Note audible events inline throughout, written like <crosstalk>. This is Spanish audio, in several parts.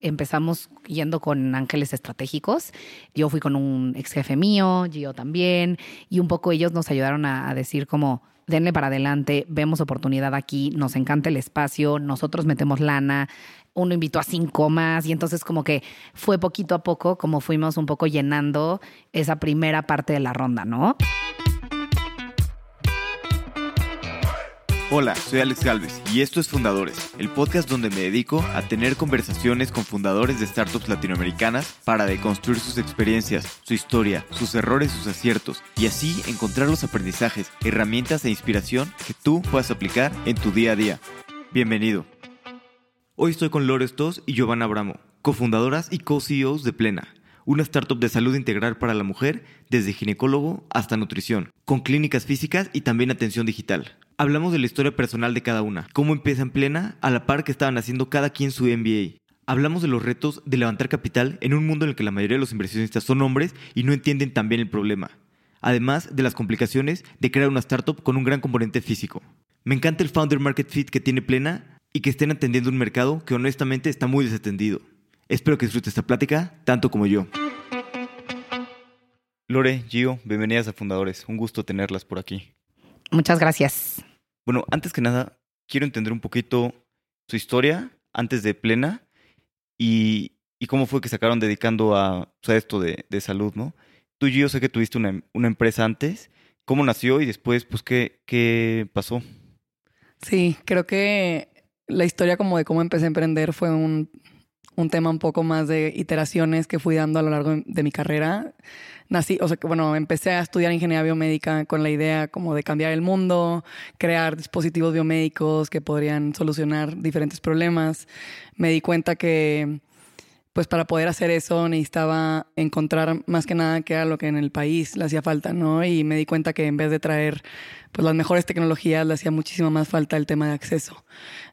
empezamos yendo con ángeles estratégicos. Yo fui con un ex jefe mío, Gio también, y un poco ellos nos ayudaron a, a decir como, denle para adelante, vemos oportunidad aquí, nos encanta el espacio, nosotros metemos lana, uno invitó a cinco más y entonces como que fue poquito a poco como fuimos un poco llenando esa primera parte de la ronda, ¿no? Hola, soy Alex Galvez y esto es Fundadores, el podcast donde me dedico a tener conversaciones con fundadores de startups latinoamericanas para deconstruir sus experiencias, su historia, sus errores, sus aciertos y así encontrar los aprendizajes, herramientas e inspiración que tú puedas aplicar en tu día a día. Bienvenido. Hoy estoy con Lore Stos y Giovanna Abramo, cofundadoras y co-CEOs de Plena, una startup de salud integral para la mujer, desde ginecólogo hasta nutrición, con clínicas físicas y también atención digital. Hablamos de la historia personal de cada una, cómo empieza en plena, a la par que estaban haciendo cada quien su MBA. Hablamos de los retos de levantar capital en un mundo en el que la mayoría de los inversionistas son hombres y no entienden tan bien el problema. Además de las complicaciones de crear una startup con un gran componente físico. Me encanta el founder market fit que tiene plena y que estén atendiendo un mercado que honestamente está muy desatendido. Espero que disfrutes esta plática tanto como yo. Lore, Gio, bienvenidas a Fundadores. Un gusto tenerlas por aquí. Muchas gracias. Bueno, antes que nada, quiero entender un poquito su historia antes de Plena y, y cómo fue que se acabaron dedicando a, a esto de, de, salud, ¿no? Tú, Gio, sé que tuviste una, una, empresa antes. ¿Cómo nació y después, pues, qué, qué pasó? Sí, creo que la historia como de cómo empecé a emprender fue un, un tema un poco más de iteraciones que fui dando a lo largo de mi carrera nací, o sea, que bueno, empecé a estudiar ingeniería biomédica con la idea como de cambiar el mundo, crear dispositivos biomédicos que podrían solucionar diferentes problemas. Me di cuenta que pues para poder hacer eso necesitaba encontrar más que nada qué era lo que en el país le hacía falta, ¿no? Y me di cuenta que en vez de traer pues las mejores tecnologías le hacía muchísimo más falta el tema de acceso.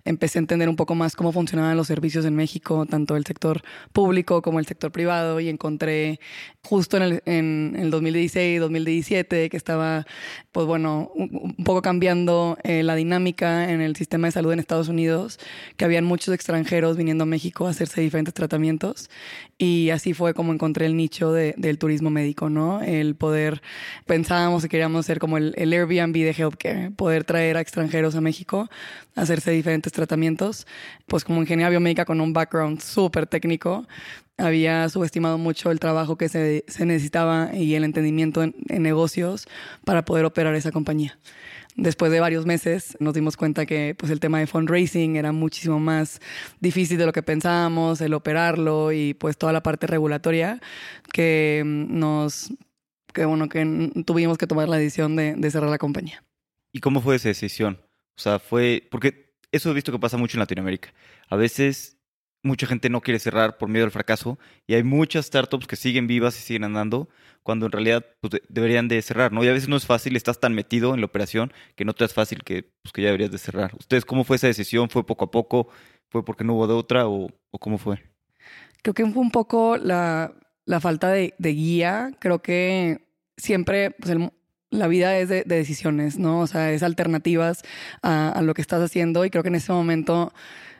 Empecé a entender un poco más cómo funcionaban los servicios en México, tanto el sector público como el sector privado, y encontré justo en el, en el 2016, 2017, que estaba, pues bueno, un, poco cambiando eh, la dinámica en el sistema de salud en Estados Unidos, que habían muchos extranjeros viniendo a México a hacerse diferentes tratamientos, y así fue como encontré el nicho de, del turismo médico, ¿no? El poder, pensábamos que queríamos ser como el Airbnb de healthcare, poder traer a extranjeros a México hacerse diferentes tratamientos. Pues como ingeniera biomédica con un background súper técnico, había subestimado mucho el trabajo que se, se necesitaba y el entendimiento en, en negocios para poder operar esa compañía. Después de varios meses nos dimos cuenta que pues, el tema de fundraising era muchísimo más difícil de lo que pensábamos, el operarlo y pues toda la parte regulatoria que nos que bueno que tuvimos que tomar la decisión de, de, cerrar la compañía. ¿Y cómo fue esa decisión? O sea, fue porque eso he visto que pasa mucho en Latinoamérica. A veces mucha gente no quiere cerrar por miedo al fracaso y hay muchas startups que siguen vivas y siguen andando cuando en realidad pues, deberían de cerrar, ¿no? Y a veces no es fácil, estás tan metido en la operación que no te es fácil que, pues, que ya deberías de cerrar. ¿Ustedes cómo fue esa decisión? ¿Fue poco a poco? ¿Fue porque no hubo de otra o, o cómo fue? Creo que fue un poco la, la falta de, de, guía. Creo que siempre pues la vida es de, de, decisiones, ¿no? O sea, es alternativas a, a, lo que estás haciendo y creo que en ese momento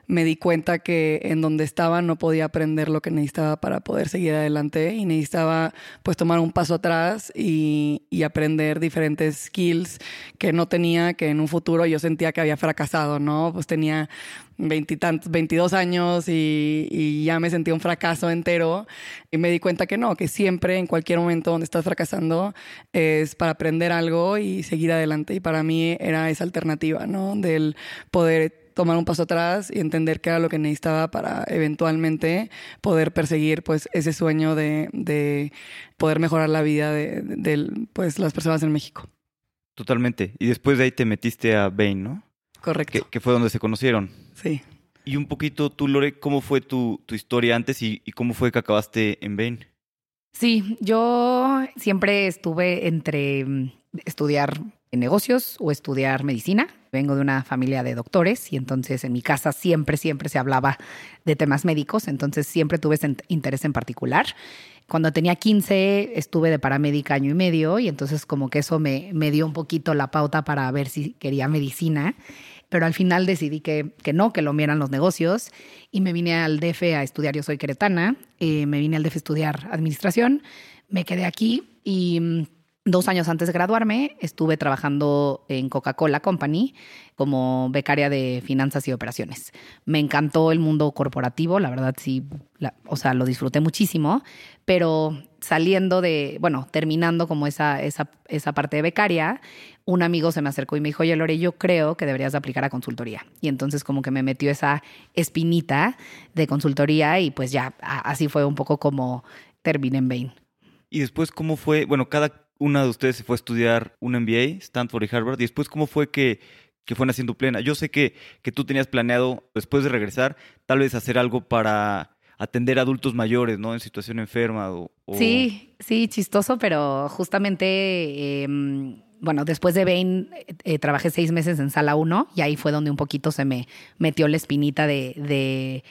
me di cuenta que en donde estaba no podía aprender lo que necesitaba para poder seguir adelante y necesitaba pues tomar un paso atrás y, y aprender diferentes skills que no tenía, que en un futuro yo sentía que había fracasado, ¿no? Pues tenía veintitantos, 22 años y, y, ya me sentía un fracaso entero y me di cuenta que no, que siempre en cualquier momento donde estás fracasando es para aprender algo y seguir adelante y para mí era esa alternativa, ¿no? Del poder tomar un paso atrás y entender qué era lo que necesitaba para eventualmente poder perseguir pues ese sueño de, de poder mejorar la vida de, de, pues las personas en México. Totalmente. Y después de ahí te metiste a Bain, ¿no? Correcto. Que, que fue donde se conocieron. Sí. Y un poquito tú, Lore, ¿cómo fue tu, tu historia antes y, y, cómo fue que acabaste en Bain? Sí, yo siempre estuve entre estudiar negocios o estudiar medicina. Vengo de una familia de doctores y entonces en mi casa siempre, siempre se hablaba de temas médicos, entonces siempre tuve ese interés en particular. Cuando tenía 15 estuve de paramédica año y medio y entonces como que eso me, me dio un poquito la pauta para ver si quería medicina. Pero al final decidí que, que no, que lo mieran los negocios y me vine al DF a estudiar, yo soy queretana, eh, me vine al DF a estudiar administración, me quedé aquí y mm, dos años antes de graduarme estuve trabajando en Coca-Cola Company como becaria de finanzas y operaciones. Me encantó el mundo corporativo, la verdad sí, o sea, lo disfruté muchísimo, pero saliendo de, bueno, terminando como esa, esa, esa parte de becaria, un amigo se me acercó y me dijo, oye Lore, yo creo que deberías aplicar a consultoría. Y entonces como que me metió esa espinita de consultoría y pues ya, así fue un poco como terminé en Bain. Y después, ¿cómo fue? Bueno, cada una de ustedes se fue a estudiar un MBA, Stanford y Harvard, y después, ¿cómo fue que, que fueron haciendo plena? Yo sé que, que tú tenías planeado, después de regresar, tal vez hacer algo para atender a adultos mayores, ¿no? En situación enferma o... Sí, sí, chistoso, pero justamente, em, bueno, después de Bain eh, trabajé seis meses en Sala 1 y ahí fue donde un poquito se me metió la espinita de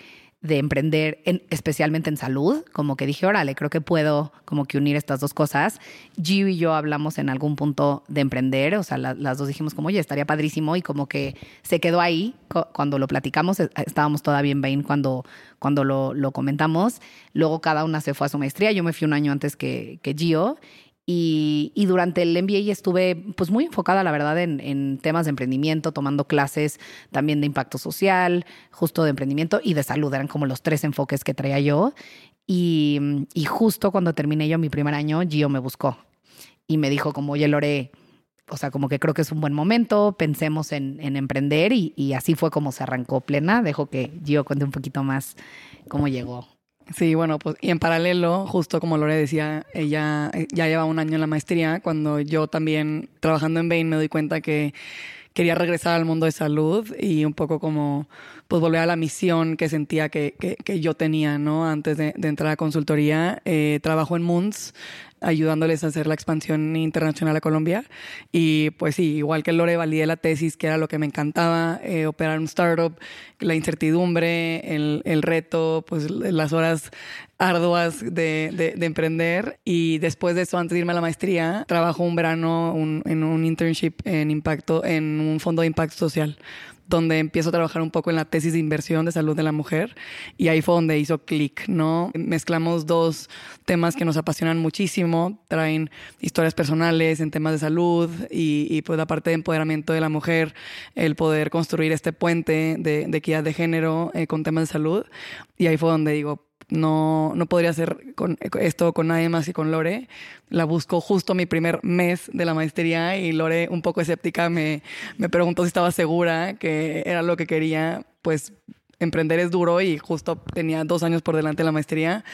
de emprender, en, especialmente en salud, como que dije, órale, creo que puedo como que unir estas dos cosas. Gio y yo hablamos en algún punto de emprender, o sea, las dos dijimos como, oye, estaría padrísimo y como que se quedó ahí cuando lo platicamos, e, estábamos todavía en Bain cuando, cuando lo, lo, comentamos, luego cada una se fue a su maestría, yo me fui un año antes que, que Gio y, durante el MBA estuve pues muy enfocada, la verdad, en, temas de emprendimiento, tomando clases también de impacto social, justo de emprendimiento y de salud. Eran como los tres enfoques que traía yo. Y, justo cuando terminé yo mi primer año, Gio me buscó y me dijo como, oye, Lore, o sea, como que creo que es un buen momento, pensemos en, emprender y, y, así fue como se arrancó plena. Dejo que Gio cuente un poquito más cómo llegó. Sí, bueno, pues y en paralelo, justo como Lore decía, ella eh, ya lleva un año en la maestría, cuando yo también trabajando en Bain me doy cuenta que quería regresar al mundo de salud y un poco como pues volver a la misión que sentía que, que, yo tenía, ¿no? Antes de, entrar a consultoría. Eh, trabajo en Moons, ayudándoles a hacer la expansión internacional a Colombia. Y pues sí, igual que Lore, validé la tesis, que era lo que me encantaba, eh, operar un startup, la incertidumbre, el, el, reto, pues las horas arduas de, de, emprender. Y después de eso, antes de irme a la maestría, trabajo un verano en un internship en impacto, en un fondo de impacto social donde empiezo a trabajar un poco en la tesis de inversión de salud de la mujer y ahí fue donde hizo clic, ¿no? Mezclamos dos temas que nos apasionan muchísimo, traen historias personales en temas de salud y, pues la parte de empoderamiento de la mujer, el poder construir este puente de, equidad de género eh, con temas de salud y ahí fue donde digo, no, no podría hacer con esto con nadie más que con Lore. La busco justo mi primer mes de la maestría y Lore, un poco escéptica, me, me preguntó si estaba segura que era lo que quería. Pues emprender es duro y justo tenía dos años por delante de la maestría.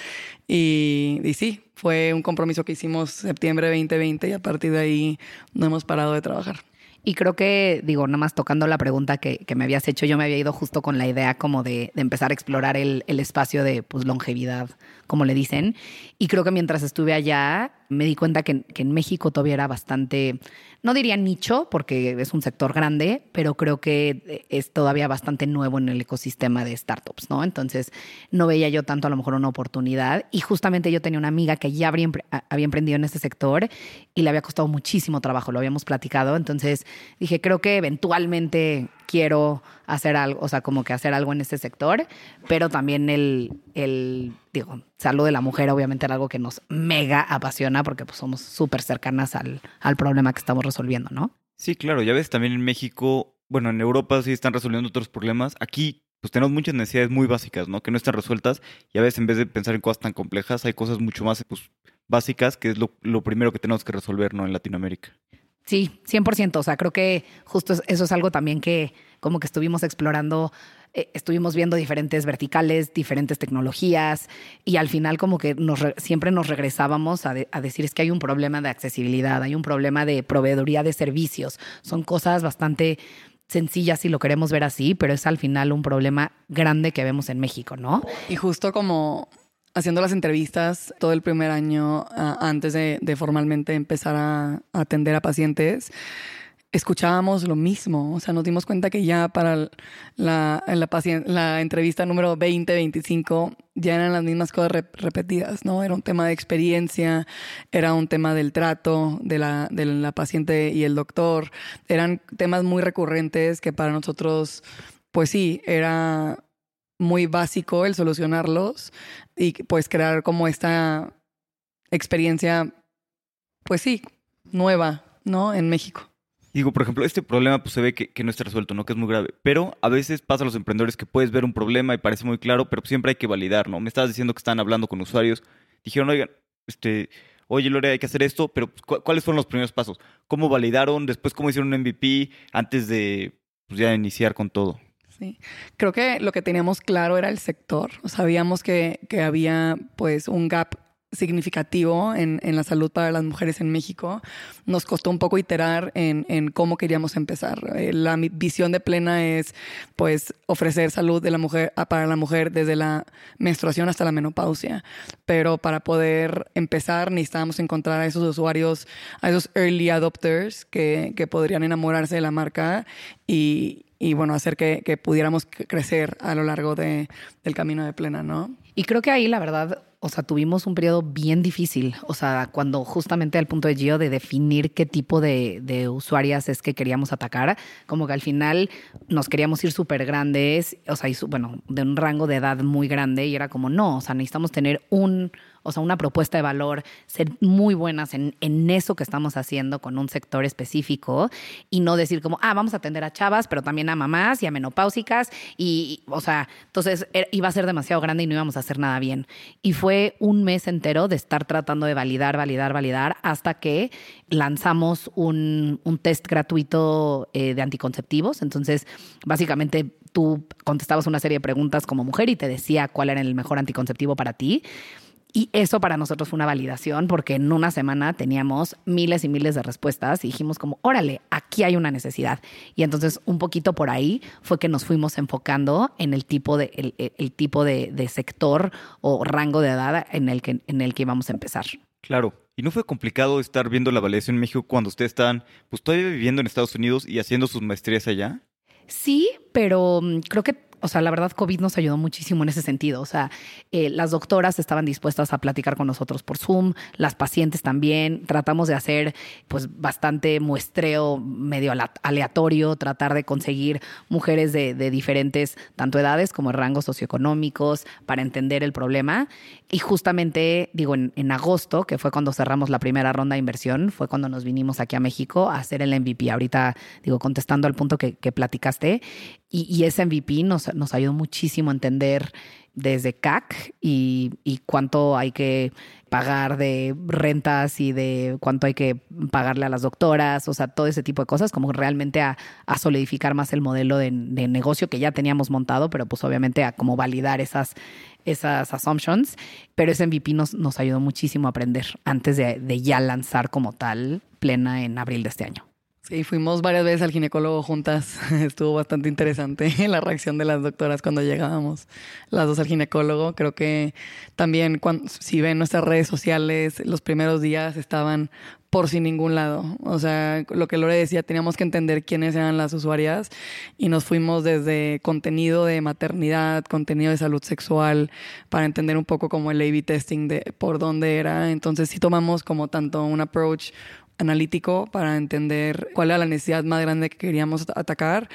Y, y sí, fue un compromiso que hicimos septiembre 2020 y a partir de ahí no hemos parado de trabajar. Y creo que, digo, nada más tocando la pregunta que, que, me habías hecho, yo me había ido justo con la idea como de, de empezar a explorar el, el, espacio de pues, longevidad, como le dicen. Y creo que mientras estuve allá, me di cuenta que, en México todavía era bastante no diría nicho, porque es un sector grande, pero creo que es todavía bastante nuevo en el ecosistema de startups, ¿no? Entonces, no veía yo tanto a lo mejor una oportunidad. Y justamente yo tenía una amiga que ya había, emprendido en este sector y le había costado muchísimo trabajo, lo habíamos platicado. Entonces, dije, creo que eventualmente quiero hacer algo, o sea, como que hacer algo en este sector, pero también el, el digo, salud de la mujer obviamente era algo que nos mega apasiona porque pues somos súper cercanas al, al problema que estamos resolviendo, ¿no? Sí, claro, ya ves, también en México, bueno, en Europa sí están resolviendo otros problemas. Aquí pues tenemos muchas necesidades muy básicas, ¿no? Que no están resueltas y a veces en vez de pensar en cosas tan complejas, hay cosas mucho más pues, básicas que es lo, lo primero que tenemos que resolver, ¿no? En Latinoamérica. Sí, 100%. O sea, creo que justo eso es algo también que como que estuvimos explorando, eh, estuvimos viendo diferentes verticales, diferentes tecnologías y al final como que nos siempre nos regresábamos a, a, decir es que hay un problema de accesibilidad, hay un problema de proveeduría de servicios. Son cosas bastante sencillas si lo queremos ver así, pero es al final un problema grande que vemos en México, ¿no? Y justo como haciendo las entrevistas todo el primer año antes de, formalmente empezar a, atender a pacientes, escuchábamos lo mismo. O sea, nos dimos cuenta que ya para la, la, la entrevista número 20, 25, ya eran las mismas cosas repetidas, ¿no? Era un tema de experiencia, era un tema del trato de la, de la paciente y el doctor. Eran temas muy recurrentes que para nosotros, pues sí, era muy básico el solucionarlos y pues crear como esta experiencia, pues sí, nueva, ¿no? En México. Digo, por ejemplo, este problema pues se ve que, no está resuelto, ¿no? Que es muy grave. Pero a veces pasa a los emprendedores que puedes ver un problema y parece muy claro, pero siempre hay que validar, ¿no? Me estabas diciendo que están hablando con usuarios. Dijeron, oigan, este, oye, Lore, hay que hacer esto, pero pues, ¿cuáles fueron los primeros pasos? ¿Cómo validaron? Después, ¿cómo hicieron un MVP antes de pues, ya iniciar con todo? Sí, creo que lo que teníamos claro era el sector. Sabíamos que, que había pues un gap significativo en, en, la salud para las mujeres en México. Nos costó un poco iterar en, en cómo queríamos empezar. Eh, la visión de Plena es pues ofrecer salud de la mujer, para la mujer desde la menstruación hasta la menopausia. Pero para poder empezar necesitábamos encontrar a esos usuarios, a esos early adopters que, que podrían enamorarse de la marca y, y bueno, hacer que, que, pudiéramos crecer a lo largo de, del camino de plena, ¿no? Y creo que ahí, la verdad, o sea, tuvimos un periodo bien difícil. O sea, cuando justamente al punto de Gio de definir qué tipo de, de usuarias es que queríamos atacar, como que al final nos queríamos ir súper grandes, o sea, y bueno, de un rango de edad muy grande, y era como, no, o sea, necesitamos tener un o sea, una propuesta de valor, ser muy buenas en, en, eso que estamos haciendo con un sector específico y no decir como, ah, vamos a atender a chavas, pero también a mamás y a menopáusicas y, o sea, entonces er, iba a ser demasiado grande y no íbamos a hacer nada bien. Y fue un mes entero de estar tratando de validar, validar, validar, hasta que lanzamos un, un test gratuito eh, de anticonceptivos. Entonces, básicamente tú contestabas una serie de preguntas como mujer y te decía cuál era el mejor anticonceptivo para ti. Y eso para nosotros fue una validación porque en una semana teníamos miles y miles de respuestas y dijimos como, órale, aquí hay una necesidad. Y entonces un poquito por ahí fue que nos fuimos enfocando en el tipo de, el, tipo de, de, sector o rango de edad en el, que, en el que íbamos a empezar. Claro. ¿Y no fue complicado estar viendo la validación en México cuando ustedes están pues todavía viviendo en Estados Unidos y haciendo sus maestrías allá? Sí, pero mm, creo que o sea, la verdad, COVID nos ayudó muchísimo en ese sentido. O sea, eh, las doctoras estaban dispuestas a platicar con nosotros por Zoom, las pacientes también. Tratamos de hacer, pues, bastante muestreo medio aleatorio, tratar de conseguir mujeres de, diferentes, tanto edades como rangos socioeconómicos, para entender el problema. Y justamente, digo, en, agosto, que fue cuando cerramos la primera ronda de inversión, fue cuando nos vinimos aquí a México a hacer el MVP. Ahorita, digo, contestando al punto que, que platicaste, y, ese MVP nos, nos ayudó muchísimo a entender desde CAC y, cuánto hay que pagar de rentas y de cuánto hay que pagarle a las doctoras, o sea, todo ese tipo de cosas, como realmente a, solidificar más el modelo de, negocio que ya teníamos montado, pero pues obviamente a como validar esas, esas assumptions. Pero ese MVP nos, ayudó muchísimo a aprender antes de, de ya lanzar como tal plena en abril de este año. Sí, fuimos varias veces al ginecólogo juntas. <laughs> Estuvo bastante interesante <laughs> la reacción de las doctoras cuando llegábamos las dos al ginecólogo. Creo que también cuando, si ven nuestras redes sociales, los primeros días estaban por sin ningún lado. O sea, lo que Lore decía, teníamos que entender quiénes eran las usuarias y nos fuimos desde contenido de maternidad, contenido de salud sexual, para entender un poco como el A-B testing de por dónde era. Entonces sí tomamos como tanto un approach analítico para entender cuál era la necesidad más grande que queríamos atacar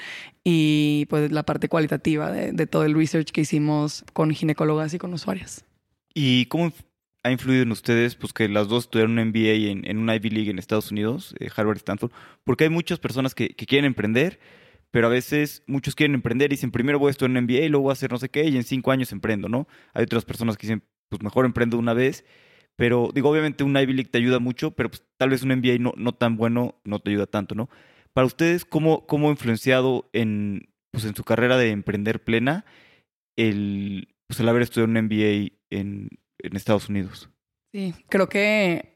y pues la parte cualitativa de, todo el research que hicimos con ginecólogas y con usuarias. ¿Y cómo ha influido en ustedes pues que las dos tuvieron un MBA en, en una Ivy League en Estados Unidos, eh, Harvard Stanford? Porque hay muchas personas que, que, quieren emprender, pero a veces muchos quieren emprender y dicen primero voy a estudiar un MBA y luego voy a hacer no sé qué y en cinco años emprendo, ¿no? Hay otras personas que dicen pues mejor emprendo una vez pero digo, obviamente un Ivy League te ayuda mucho, pero pues, tal vez un MBA no, no tan bueno no te ayuda tanto, ¿no? Para ustedes, ¿cómo, cómo ha influenciado en, pues, en su carrera de emprender plena el, pues, el haber estudiado un MBA en, en Estados Unidos? Sí, creo que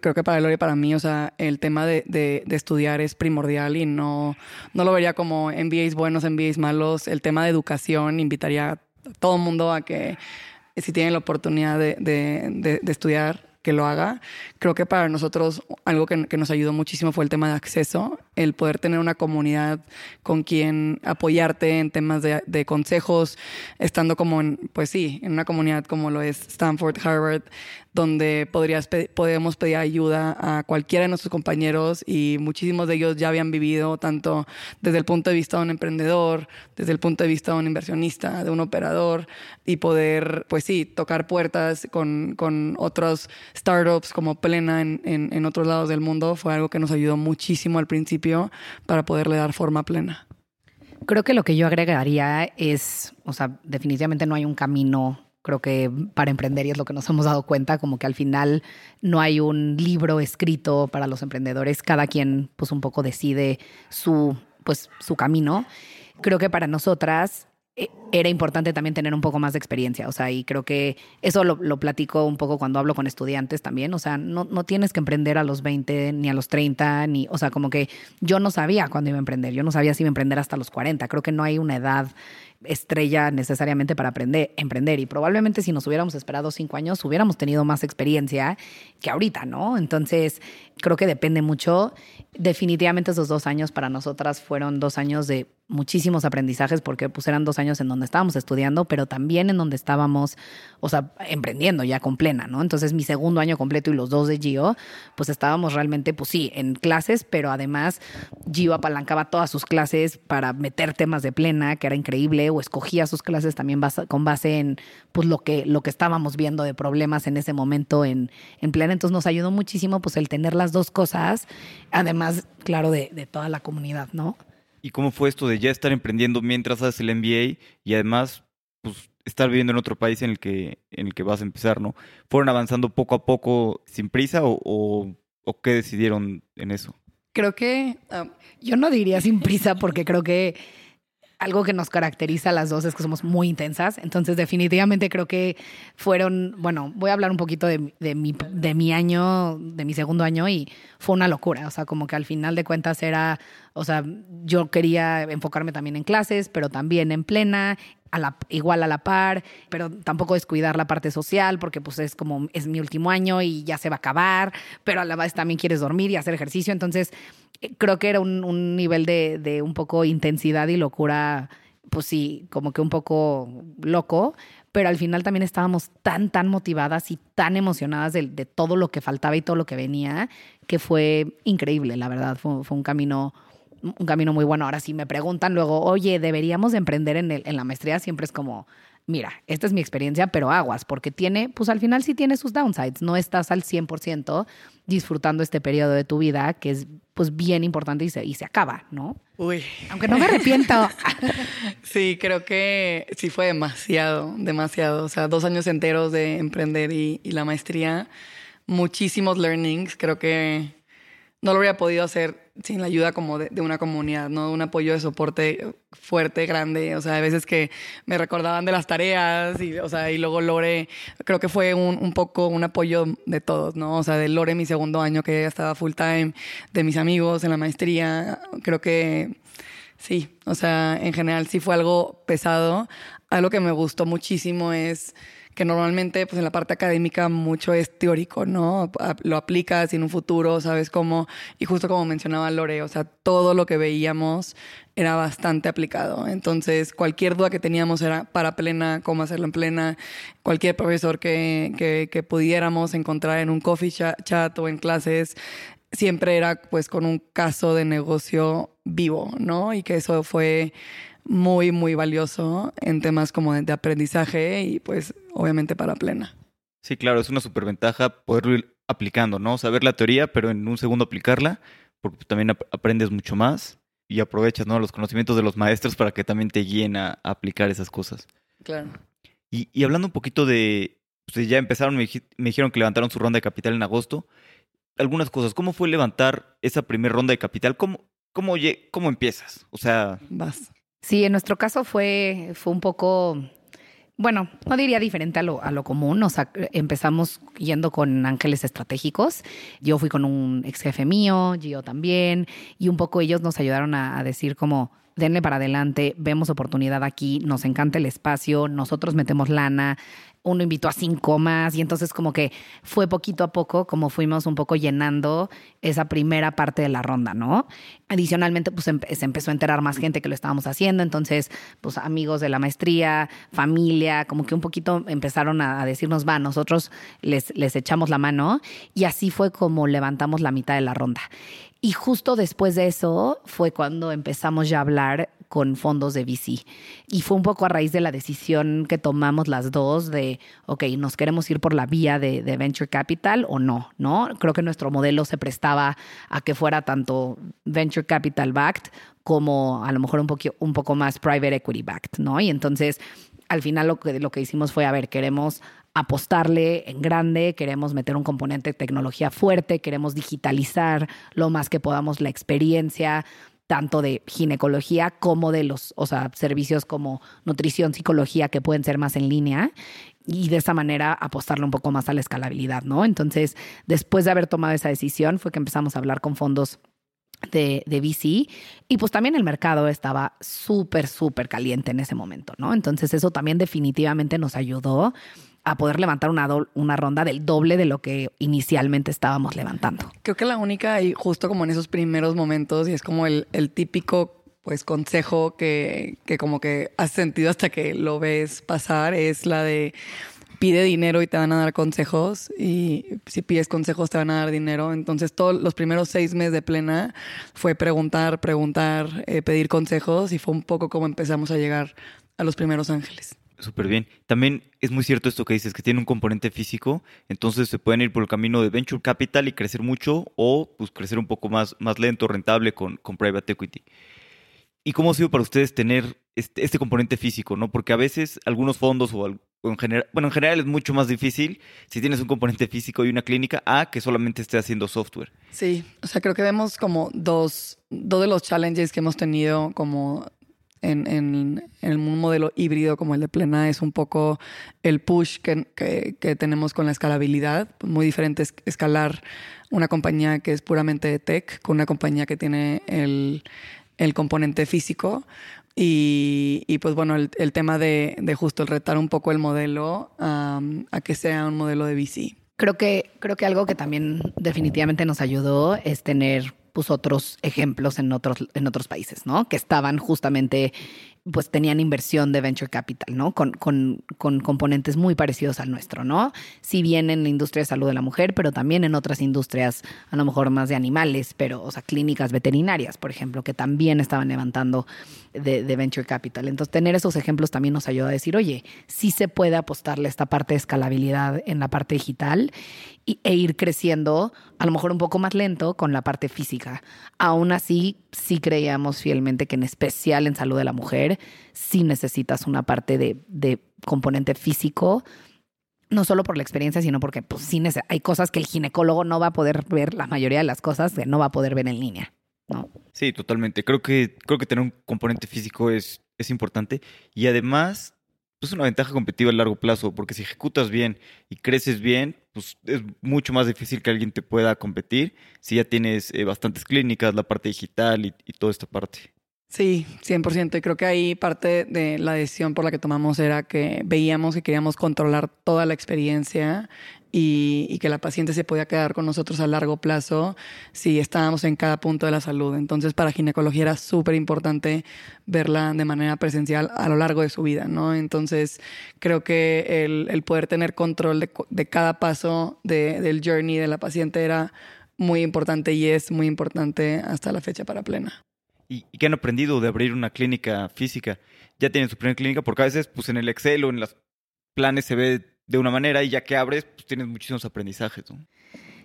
creo que para Lore y para mí, o sea, el tema de, de, de, estudiar es primordial y no, no lo vería como MBAs buenos, MBAs malos. El tema de educación invitaría a todo el mundo a que si tienen la oportunidad de, de, estudiar que lo haga. Creo que para nosotros algo que, que, nos ayudó muchísimo fue el tema de acceso, el poder tener una comunidad con quien apoyarte en temas de, consejos, estando como en, pues sí, en una comunidad como lo es Stanford, Harvard, donde podrías, podemos pedir ayuda a cualquiera de nuestros compañeros y muchísimos de ellos ya habían vivido tanto desde el punto de vista de un emprendedor, desde el punto de vista de un inversionista, de un operador y poder, pues sí, tocar puertas con, con otros startups como Plena en, en, en otros lados del mundo fue algo que nos ayudó muchísimo al principio para poderle dar forma plena. Creo que lo que yo agregaría es, o sea, definitivamente no hay un camino creo que para emprender y es lo que nos hemos dado cuenta, como que al final no hay un libro escrito para los emprendedores, cada quien pues un poco decide su pues su camino. Creo que para nosotras era importante también tener un poco más de experiencia, o sea, y creo que eso lo, lo platico un poco cuando hablo con estudiantes también, o sea, no, no tienes que emprender a los 20 ni a los 30, ni, o sea, como que yo no sabía cuándo iba a emprender, yo no sabía si iba a emprender hasta los 40, creo que no hay una edad estrella necesariamente para aprender, emprender. Y probablemente si nos hubiéramos esperado cinco años, hubiéramos tenido más experiencia que ahorita, ¿no? Entonces, creo que depende mucho. Definitivamente esos dos años para nosotras fueron dos años de muchísimos aprendizajes porque pues eran dos años en donde estábamos estudiando, pero también en donde estábamos, o sea, emprendiendo ya con plena, ¿no? Entonces mi segundo año completo y los dos de Gio, pues estábamos realmente, pues sí, en clases, pero además Gio apalancaba todas sus clases para meter temas de plena, que era increíble, o escogía sus clases también con base en, pues lo que, lo que estábamos viendo de problemas en ese momento en, en plena. Entonces nos ayudó muchísimo pues el tener las dos cosas, además, claro, de, de toda la comunidad, ¿no? ¿Y cómo fue esto de ya estar emprendiendo mientras haces el MBA y además pues, estar viviendo en otro país en el que, en el que vas a empezar, ¿no? ¿Fueron avanzando poco a poco sin prisa o, o, o qué decidieron en eso? Creo que um, yo no diría sin prisa porque creo que algo que nos caracteriza a las dos es que somos muy intensas. Entonces, definitivamente creo que fueron, bueno, voy a hablar un poquito de, de, mi, de mi año, de mi segundo año, y fue una locura. O sea, como que al final de cuentas era, o sea, yo quería enfocarme también en clases, pero también en plena. A la, igual a la par, pero tampoco descuidar la parte social porque pues es como es mi último año y ya se va a acabar, pero a la vez también quieres dormir y hacer ejercicio, entonces creo que era un, nivel de, un poco intensidad y locura, pues sí, como que un poco loco, pero al final también estábamos tan, tan motivadas y tan emocionadas de, de todo lo que faltaba y todo lo que venía, que fue increíble, la verdad, fue un camino un camino muy bueno. Ahora, si me preguntan luego, oye, deberíamos de emprender en, el, en la maestría, siempre es como, mira, esta es mi experiencia, pero aguas, porque tiene, pues al final sí tiene sus downsides. No estás al 100% disfrutando este periodo de tu vida, que es pues bien importante y se, y se acaba, ¿no? Uy. Aunque no me arrepiento. <laughs> sí, creo que sí fue demasiado, demasiado. O sea, dos años enteros de emprender y, y la maestría, muchísimos learnings. Creo que no lo habría podido hacer sin la ayuda como de, de, una comunidad, ¿no? Un apoyo de soporte fuerte, grande. O sea, a veces que me recordaban de las tareas y, o sea, y luego Lore, creo que fue un, un poco un apoyo de todos, ¿no? O sea, de Lore mi segundo año que estaba full time, de mis amigos en la maestría. Creo que sí, o sea, en general sí fue algo pesado. Algo que me gustó muchísimo es que normalmente pues en la parte académica mucho es teórico, ¿no? Lo aplicas en un futuro sabes cómo, y justo como mencionaba Lore, o sea, todo lo que veíamos era bastante aplicado. Entonces, cualquier duda que teníamos era para plena, cómo hacerlo en plena, cualquier profesor que, que, pudiéramos encontrar en un coffee chat o en clases, siempre era pues con un caso de negocio vivo, ¿no? Y que eso fue muy, muy valioso en temas como de, aprendizaje y pues obviamente para plena. Sí, claro, es una superventaja poderlo ir aplicando, ¿no? Saber la teoría, pero en un segundo aplicarla, porque también ap aprendes mucho más y aprovechas, ¿no? Los conocimientos de los maestros para que también te guíen a, a aplicar esas cosas. Claro. Y, y hablando un poquito de, pues ya empezaron, me, me dijeron que levantaron su ronda de capital en agosto. Algunas cosas, ¿cómo fue levantar esa primera ronda de capital? ¿Cómo, cómo, cómo empiezas? O sea... Vas. Sí, en nuestro caso fue, fue un poco, bueno, no diría diferente a lo, a lo común. O sea, empezamos yendo con ángeles estratégicos. Yo fui con un ex jefe mío, Gio también, y un poco ellos nos ayudaron a, a decir como, denle para adelante, vemos oportunidad aquí, nos encanta el espacio, nosotros metemos lana, uno invitó a cinco más y entonces como que fue poquito a poco como fuimos un poco llenando esa primera parte de la ronda, ¿no? Adicionalmente, pues se empezó a enterar más gente que lo estábamos haciendo, entonces, pues amigos de la maestría, familia, como que un poquito empezaron a, decirnos, va, nosotros les, les echamos la mano y así fue como levantamos la mitad de la ronda. Y justo después de eso fue cuando empezamos ya a hablar con fondos de VC. Y fue un poco a raíz de la decisión que tomamos las dos de, ok, nos queremos ir por la vía de, venture capital o no, ¿no? Creo que nuestro modelo se prestaba a que fuera tanto venture capital backed como a lo mejor un, poquito, un poco más private equity backed, ¿no? Y entonces al final lo que, lo que hicimos fue, a ver, queremos apostarle en grande, queremos meter un componente de tecnología fuerte, queremos digitalizar lo más que podamos la experiencia tanto de ginecología como de los, o sea, servicios como nutrición, psicología que pueden ser más en línea y de esa manera apostarle un poco más a la escalabilidad, ¿no? Entonces, después de haber tomado esa decisión fue que empezamos a hablar con fondos de, de VC y pues también el mercado estaba súper, súper caliente en ese momento, ¿no? Entonces eso también definitivamente nos ayudó a poder levantar una, una ronda del doble de lo que inicialmente estábamos levantando. Creo que la única, y justo como en esos primeros momentos, y es como el, el típico pues consejo que, que como que has sentido hasta que lo ves pasar, es la de pide dinero y te van a dar consejos y si pides consejos te van a dar dinero. Entonces todos los primeros seis meses de plena fue preguntar, preguntar, eh, pedir consejos y fue un poco como empezamos a llegar a los primeros ángeles. Súper bien. También es muy cierto esto que dices, que tiene un componente físico, entonces se pueden ir por el camino de venture capital y crecer mucho o pues crecer un poco más, más lento, rentable con, con private equity. ¿Y cómo ha sido para ustedes tener este, este componente físico? ¿no? Porque a veces algunos fondos o, en general, bueno, en general es mucho más difícil si tienes un componente físico y una clínica a que solamente esté haciendo software. Sí, o sea, creo que vemos como dos, dos de los challenges que hemos tenido como en, en, un modelo híbrido como el de Plena es un poco el push que, que, tenemos con la escalabilidad. Muy diferente es escalar una compañía que es puramente de tech con una compañía que tiene el, el componente físico. Y, y, pues bueno, el, el tema de, de, justo el retar un poco el modelo a que sea un modelo de VC. Creo que, creo que algo que también definitivamente nos ayudó es tener pues otros ejemplos en otros, en otros países, ¿no? Que estaban justamente pues tenían inversión de venture capital, ¿no? Con, con, con, componentes muy parecidos al nuestro, ¿no? Si bien en la industria de salud de la mujer, pero también en otras industrias, a lo mejor más de animales, pero, o sea, clínicas veterinarias, por ejemplo, que también estaban levantando de, venture capital. Entonces, tener esos ejemplos también nos ayuda a decir, oye, sí se puede apostarle esta parte de escalabilidad en la parte digital y, e ir creciendo, a lo mejor un poco más lento con la parte física. Aún así, sí creíamos fielmente que en especial en salud de la mujer, sí necesitas una parte de, componente físico, no solo por la experiencia, sino porque pues, sí hay cosas que el ginecólogo no va a poder ver, la mayoría de las cosas que no va a poder ver en línea. ¿no? Sí, totalmente. Creo que, creo que tener un componente físico es, es importante y además pues, es una ventaja competitiva a largo plazo, porque si ejecutas bien y creces bien, pues es mucho más difícil que alguien te pueda competir si ya tienes eh, bastantes clínicas, la parte digital y, y toda esta parte. Sí, 100%. Y creo que ahí parte de la decisión por la que tomamos era que veíamos que queríamos controlar toda la experiencia y, que la paciente se podía quedar con nosotros a largo plazo si estábamos en cada punto de la salud. Entonces, para ginecología era súper importante verla de manera presencial a lo largo de su vida, ¿no? Entonces, creo que el, poder tener control de, cada paso del journey de la paciente era muy importante y es muy importante hasta la fecha para plena. ¿Y, qué han aprendido de abrir una clínica física? Ya tienen su primera clínica porque a veces pues en el Excel o en los planes se ve de una manera y ya que abres pues tienes muchísimos aprendizajes. ¿no?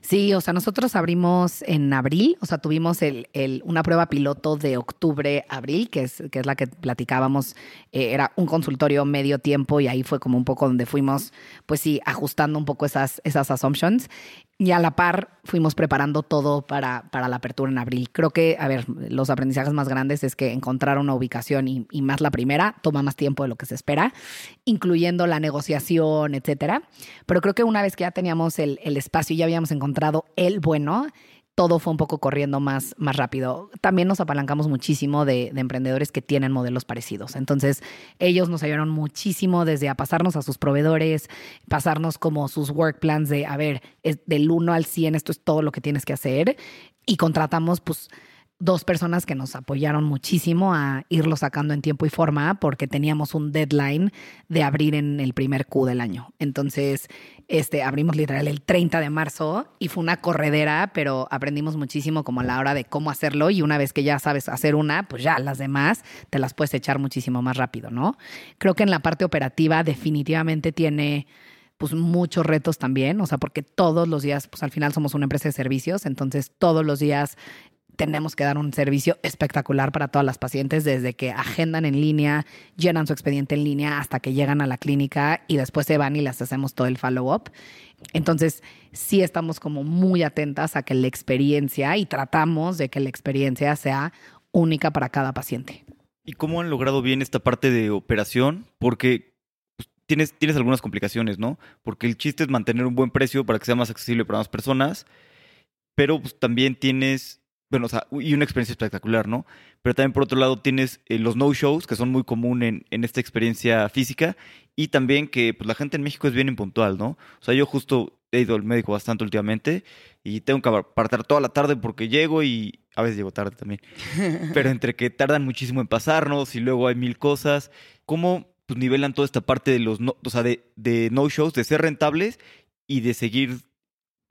Sí, o sea, nosotros abrimos en abril, o sea, tuvimos el, el, una prueba piloto de octubre-abril, que es, que es la que platicábamos, eh, era un consultorio medio tiempo y ahí fue como un poco donde fuimos, pues sí, ajustando un poco esas, esas assumptions. Y a la par fuimos preparando todo para, para la apertura en abril. Creo que, a ver, los aprendizajes más grandes es que encontrar una ubicación y, y más la primera toma más tiempo de lo que se espera, incluyendo la negociación, etcétera. Pero creo que una vez que ya teníamos el, el espacio y ya habíamos encontrado el bueno, todo fue un poco corriendo más, más rápido. También nos apalancamos muchísimo de, de, emprendedores que tienen modelos parecidos. Entonces, ellos nos ayudaron muchísimo desde a pasarnos a sus proveedores, pasarnos como sus work plans de, a ver, es del 1 al 100, esto es todo lo que tienes que hacer. Y contratamos, pues, dos personas que nos apoyaron muchísimo a irlo sacando en tiempo y forma porque teníamos un deadline de abrir en el primer Q del año. Entonces, este, abrimos literal el 30 de marzo y fue una corredera, pero aprendimos muchísimo como a la hora de cómo hacerlo y una vez que ya sabes hacer una, pues ya las demás te las puedes echar muchísimo más rápido, ¿no? Creo que en la parte operativa definitivamente tiene pues muchos retos también, o sea, porque todos los días, pues al final somos una empresa de servicios, entonces todos los días tenemos que dar un servicio espectacular para todas las pacientes, desde que agendan en línea, llenan su expediente en línea, hasta que llegan a la clínica y después se van y les hacemos todo el follow-up. Entonces, sí estamos como muy atentas a que la experiencia y tratamos de que la experiencia sea única para cada paciente. ¿Y cómo han logrado bien esta parte de operación? Porque pues, tienes, tienes algunas complicaciones, ¿no? Porque el chiste es mantener un buen precio para que sea más accesible para más personas, pero pues, también tienes bueno, o sea, y una experiencia espectacular, ¿no? Pero también por otro lado tienes eh, los no-shows, que son muy común en, en, esta experiencia física, y también que pues, la gente en México es bien impuntual, ¿no? O sea, yo justo he ido al médico bastante últimamente y tengo que apartar toda la tarde porque llego y a veces llego tarde también. <laughs> Pero entre que tardan muchísimo en pasarnos y luego hay mil cosas, ¿cómo pues, nivelan toda esta parte de los no, o sea, de, de no-shows, de ser rentables y de seguir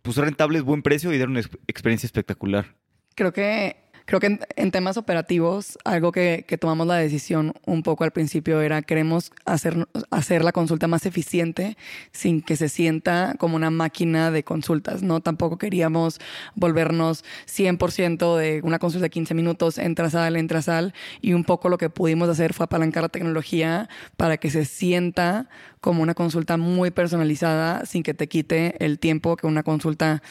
pues rentables, buen precio y dar una experiencia espectacular? Creo que, creo que en, temas operativos, algo que, que, tomamos la decisión un poco al principio era queremos hacer, hacer la consulta más eficiente sin que se sienta como una máquina de consultas, ¿no? Tampoco queríamos volvernos 100% de una consulta de 15 minutos, entra, sal, entra, sal, y un poco lo que pudimos hacer fue apalancar la tecnología para que se sienta como una consulta muy personalizada sin que te quite el tiempo que una consulta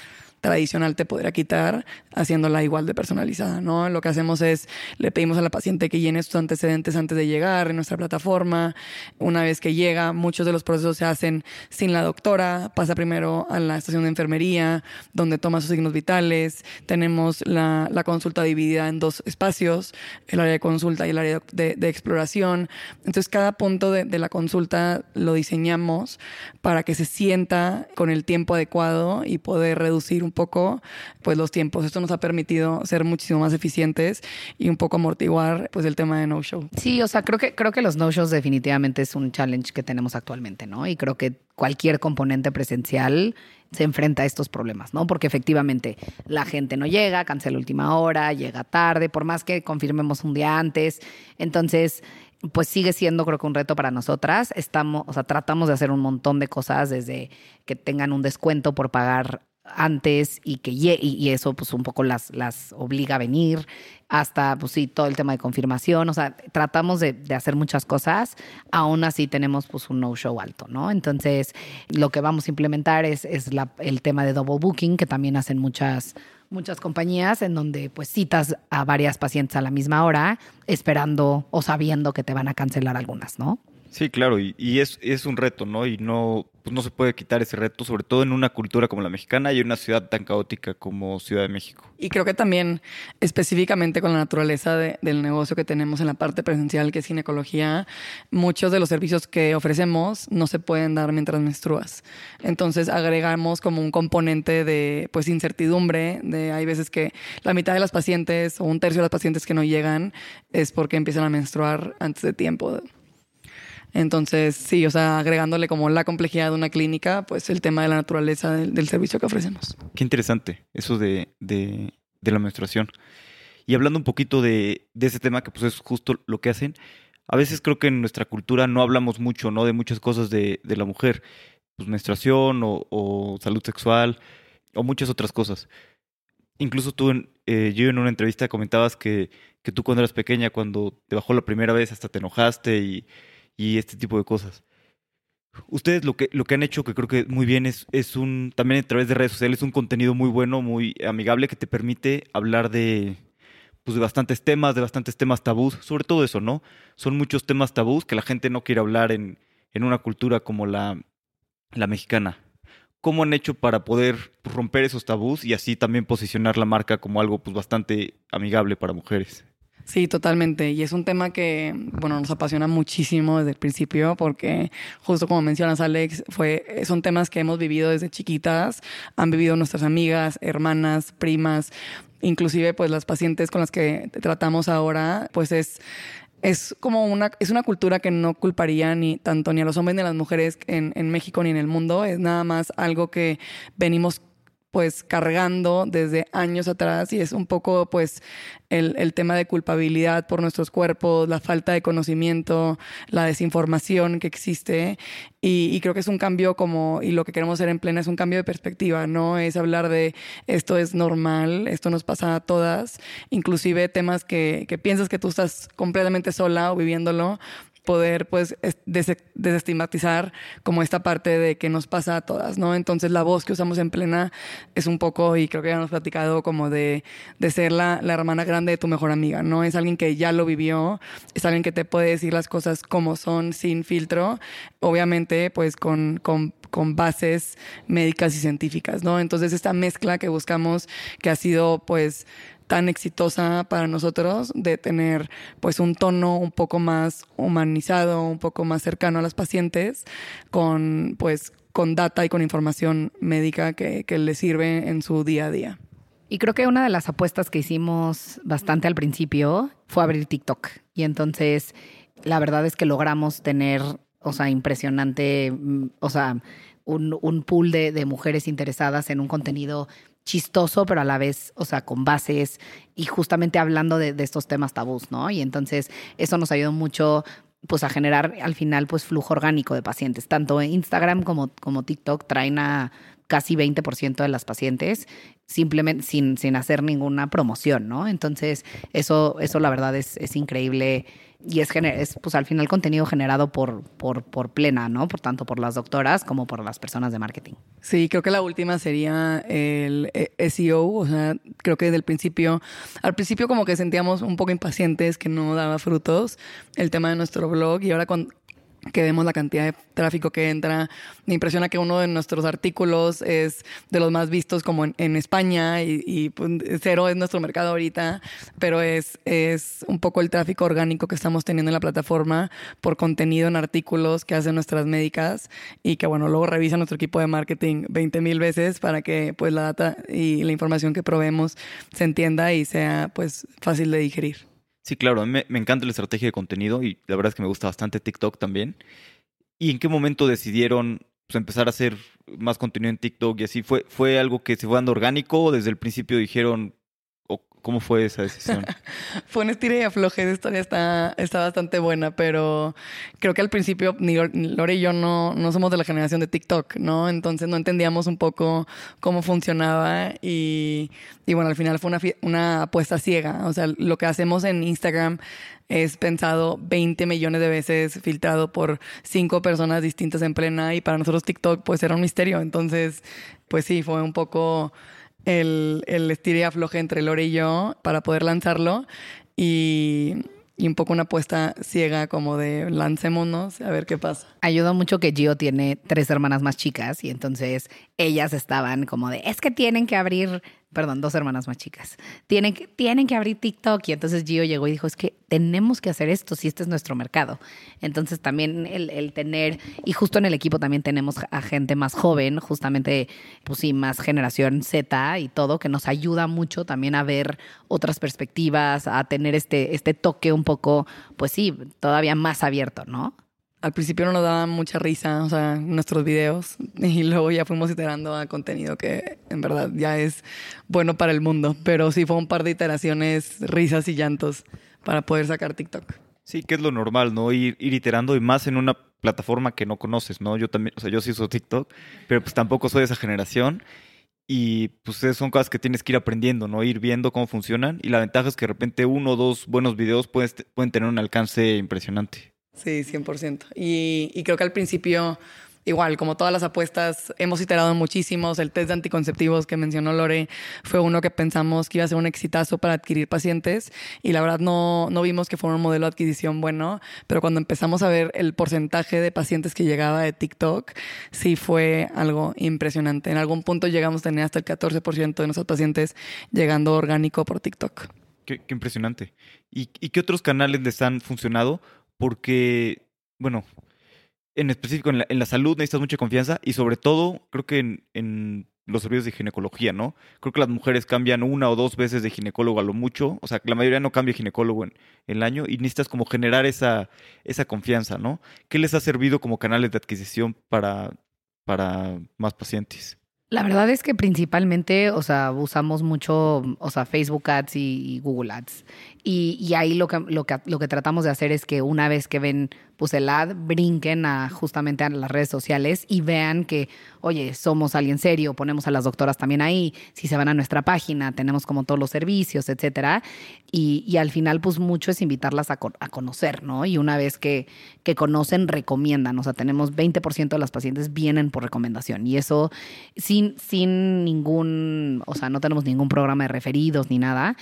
tradicional te podría quitar haciéndola igual de personalizada, ¿no? Lo que hacemos es, le pedimos a la paciente que llene sus antecedentes antes de llegar en nuestra plataforma. Una vez que llega, muchos de los procesos se hacen sin la doctora, pasa primero a la estación de enfermería, donde toma sus signos vitales. Tenemos la, la consulta dividida en dos espacios, el área de consulta y el área de, de exploración. Entonces, cada punto de, de la consulta lo diseñamos para que se sienta con el tiempo adecuado y poder reducir un poco pues los tiempos. Esto nos ha permitido ser muchísimo más eficientes y un poco amortiguar pues el tema de no show. Sí, o sea, creo que creo que los no shows definitivamente es un challenge que tenemos actualmente, ¿no? Y creo que cualquier componente presencial se enfrenta a estos problemas, ¿no? Porque efectivamente la gente no llega, cancela última hora, llega tarde, por más que confirmemos un día antes. Entonces, pues sigue siendo creo que un reto para nosotras. Estamos, o sea, tratamos de hacer un montón de cosas desde que tengan un descuento por pagar antes y que y, eso pues un poco las, las obliga a venir hasta pues sí todo el tema de confirmación o sea tratamos de, de hacer muchas cosas aún así tenemos pues un no show alto no entonces lo que vamos a implementar es, es el tema de double booking que también hacen muchas muchas compañías en donde pues citas a varias pacientes a la misma hora esperando o sabiendo que te van a cancelar algunas no Sí, claro, y, es, un reto, ¿no? Y no, pues no se puede quitar ese reto, sobre todo en una cultura como la mexicana y en una ciudad tan caótica como Ciudad de México. Y creo que también específicamente con la naturaleza de, del negocio que tenemos en la parte presencial, que es ginecología, muchos de los servicios que ofrecemos no se pueden dar mientras menstruas. Entonces agregamos como un componente de pues incertidumbre, de hay veces que la mitad de las pacientes o un tercio de las pacientes que no llegan es porque empiezan a menstruar antes de tiempo. Entonces, sí, o sea, agregándole como la complejidad de una clínica, pues el tema de la naturaleza del, servicio que ofrecemos. Qué interesante eso de, de, de, la menstruación. Y hablando un poquito de, de ese tema, que pues es justo lo que hacen, a veces creo que en nuestra cultura no hablamos mucho, ¿no? De muchas cosas de, de la mujer, pues menstruación o, o, salud sexual o muchas otras cosas. Incluso tú, eh, yo en una entrevista comentabas que, que tú cuando eras pequeña, cuando te bajó la primera vez, hasta te enojaste y y este tipo de cosas. Ustedes lo que, lo que han hecho, que creo que muy bien, es, es un, también a través de redes sociales, un contenido muy bueno, muy amigable, que te permite hablar de, pues de bastantes temas, de bastantes temas tabús, sobre todo eso, ¿no? Son muchos temas tabús que la gente no quiere hablar en, en una cultura como la, la mexicana. ¿cómo han hecho para poder romper esos tabús y así también posicionar la marca como algo pues bastante amigable para mujeres? Sí, totalmente. Y es un tema que, bueno, nos apasiona muchísimo desde el principio porque justo como mencionas Alex, fue, son temas que hemos vivido desde chiquitas, han vivido nuestras amigas, hermanas, primas, inclusive pues las pacientes con las que tratamos ahora, pues es es como una, es una cultura que no culparía ni tanto ni a los hombres ni a las mujeres en, en México ni en el mundo. Es nada más algo que venimos pues cargando desde años atrás y es un poco pues el, tema de culpabilidad por nuestros cuerpos, la falta de conocimiento, la desinformación que existe. Y, creo que es un cambio como, y lo que queremos hacer en plena es un cambio de perspectiva, no es hablar de esto es normal, esto nos pasa a todas, inclusive temas que, que piensas que tú estás completamente sola o viviéndolo, poder pues desestigmatizar como esta parte de que nos pasa a todas, ¿no? Entonces la voz que usamos en plena es un poco, y creo que ya hemos platicado, como de, de ser la, la, hermana grande de tu mejor amiga, ¿no? Es alguien que ya lo vivió, es alguien que te puede decir las cosas como son, sin filtro, obviamente pues con, con con bases médicas y científicas, ¿no? Entonces esta mezcla que buscamos, que ha sido pues tan exitosa para nosotros de tener pues un tono un poco más humanizado, un poco más cercano a las pacientes, con pues con data y con información médica que, que les sirve en su día a día. Y creo que una de las apuestas que hicimos bastante al principio fue abrir TikTok. Y entonces la verdad es que logramos tener, o sea, impresionante, mm, o sea, un, un pool de, de mujeres interesadas en un contenido chistoso, pero a la vez, o sea, con bases y justamente hablando de, estos temas tabús, ¿no? Y entonces eso nos ayudó mucho pues a generar al final pues flujo orgánico de pacientes. Tanto Instagram como, como TikTok traen a casi 20% de las pacientes simplemente sin, sin hacer ninguna promoción, ¿no? Entonces, eso, eso la verdad es, es increíble y es, es pues al final contenido generado por, por, por plena, ¿no? Por tanto por las doctoras como por las personas de marketing. Sí, creo que la última sería el eh, SEO, o sea, creo que desde el principio, al principio como que sentíamos un poco impacientes que no daba frutos el tema de nuestro blog y ahora cuando, que vemos la cantidad de tráfico que entra. Me impresiona que uno de nuestros artículos es de los más vistos como en, España y, pues, cero es nuestro mercado ahorita, pero es, es un poco el tráfico orgánico que estamos teniendo en la plataforma por contenido en artículos que hacen nuestras médicas y que bueno, luego revisa nuestro equipo de marketing 20 mil veces para que pues la data y la información que proveemos se entienda y sea pues fácil de digerir. Sí, claro, a mí me, encanta la estrategia de contenido y la verdad es que me gusta bastante TikTok también. ¿Y en qué momento decidieron pues, empezar a hacer más contenido en TikTok y así? ¿Fue, ¿Fue algo que se fue dando orgánico o desde el principio dijeron, ¿Cómo fue esa decisión? <laughs> fue un estira y afloje. Esa historia está, está bastante buena, pero creo que al principio ni Lore y yo no, no somos de la generación de TikTok, ¿no? Entonces no entendíamos un poco cómo funcionaba y, y bueno, al final fue una, una apuesta ciega. O sea, lo que hacemos en Instagram es pensado 20 millones de veces, filtrado por cinco personas distintas en plena y para nosotros TikTok pues era un misterio. Entonces, pues sí, fue un poco el, el estira y afloje entre Lore y yo para poder lanzarlo y, y un poco una apuesta ciega como de lancémonos a ver qué pasa. Ayudó mucho que Gio tiene tres hermanas más chicas y entonces ellas estaban como de, es que tienen que abrir perdón, dos hermanas más chicas, tienen que, tienen que abrir TikTok. Y entonces Gio llegó y dijo, es que tenemos que hacer esto si este es nuestro mercado. Entonces también el, tener, y justo en el equipo también tenemos a gente más joven, justamente, pues sí, más generación Z y todo, que nos ayuda mucho también a ver otras perspectivas, a tener este, este toque un poco, pues sí, todavía más abierto, ¿no? Al principio no nos daba mucha risa, o sea, nuestros videos, <laughs> y luego ya fuimos iterando a contenido que en verdad ya es bueno para el mundo, pero sí fue un par de iteraciones, risas y llantos para poder sacar TikTok. Sí, que es lo normal, ¿no? Ir, ir iterando y más en una plataforma que no conoces, ¿no? Yo también, o sea, yo sí uso TikTok, pero pues tampoco soy de esa generación y pues son cosas que tienes que ir aprendiendo, ¿no? Ir viendo cómo funcionan y la ventaja es que de repente uno o dos buenos videos pueden tener un alcance impresionante. Sí, 100%. Y, y creo que al principio igual, como todas las apuestas, hemos iterado muchísimos. El test de anticonceptivos que mencionó Lore fue uno que pensamos que iba a ser un exitazo para adquirir pacientes y la verdad no, no vimos que fuera un modelo de adquisición bueno, pero cuando empezamos a ver el porcentaje de pacientes que llegaba de TikTok, sí fue algo impresionante. En algún punto llegamos a tener hasta el 14% de nuestros pacientes llegando orgánico por TikTok. Qué, impresionante. ¿Y, ¿Y qué otros canales les han funcionado? Porque, bueno, en específico en la, en la, salud necesitas mucha confianza y sobre todo creo que en, los servicios de ginecología, ¿no? Creo que las mujeres cambian una o dos veces de ginecólogo a lo mucho, o sea, que la mayoría no cambia ginecólogo en, en el año y necesitas como generar esa, esa confianza, ¿no? ¿Qué les ha servido como canales de adquisición para, para más pacientes? La verdad es que principalmente, o sea, usamos mucho, o sea, Facebook Ads y, y Google Ads. Y, y, ahí lo que, lo, que, lo que tratamos de hacer es que una vez que ven pues el ad, brinquen a justamente a las redes sociales y vean que, oye, somos alguien serio, ponemos a las doctoras también ahí, si se van a nuestra página, tenemos como todos los servicios, etcétera. Y, y al final, pues mucho es invitarlas a, conocer, ¿no? Y una vez que, que conocen, recomiendan. O sea, tenemos 20% de las pacientes vienen por recomendación y eso sin, sin ningún, o sea, no tenemos ningún programa de referidos ni nada.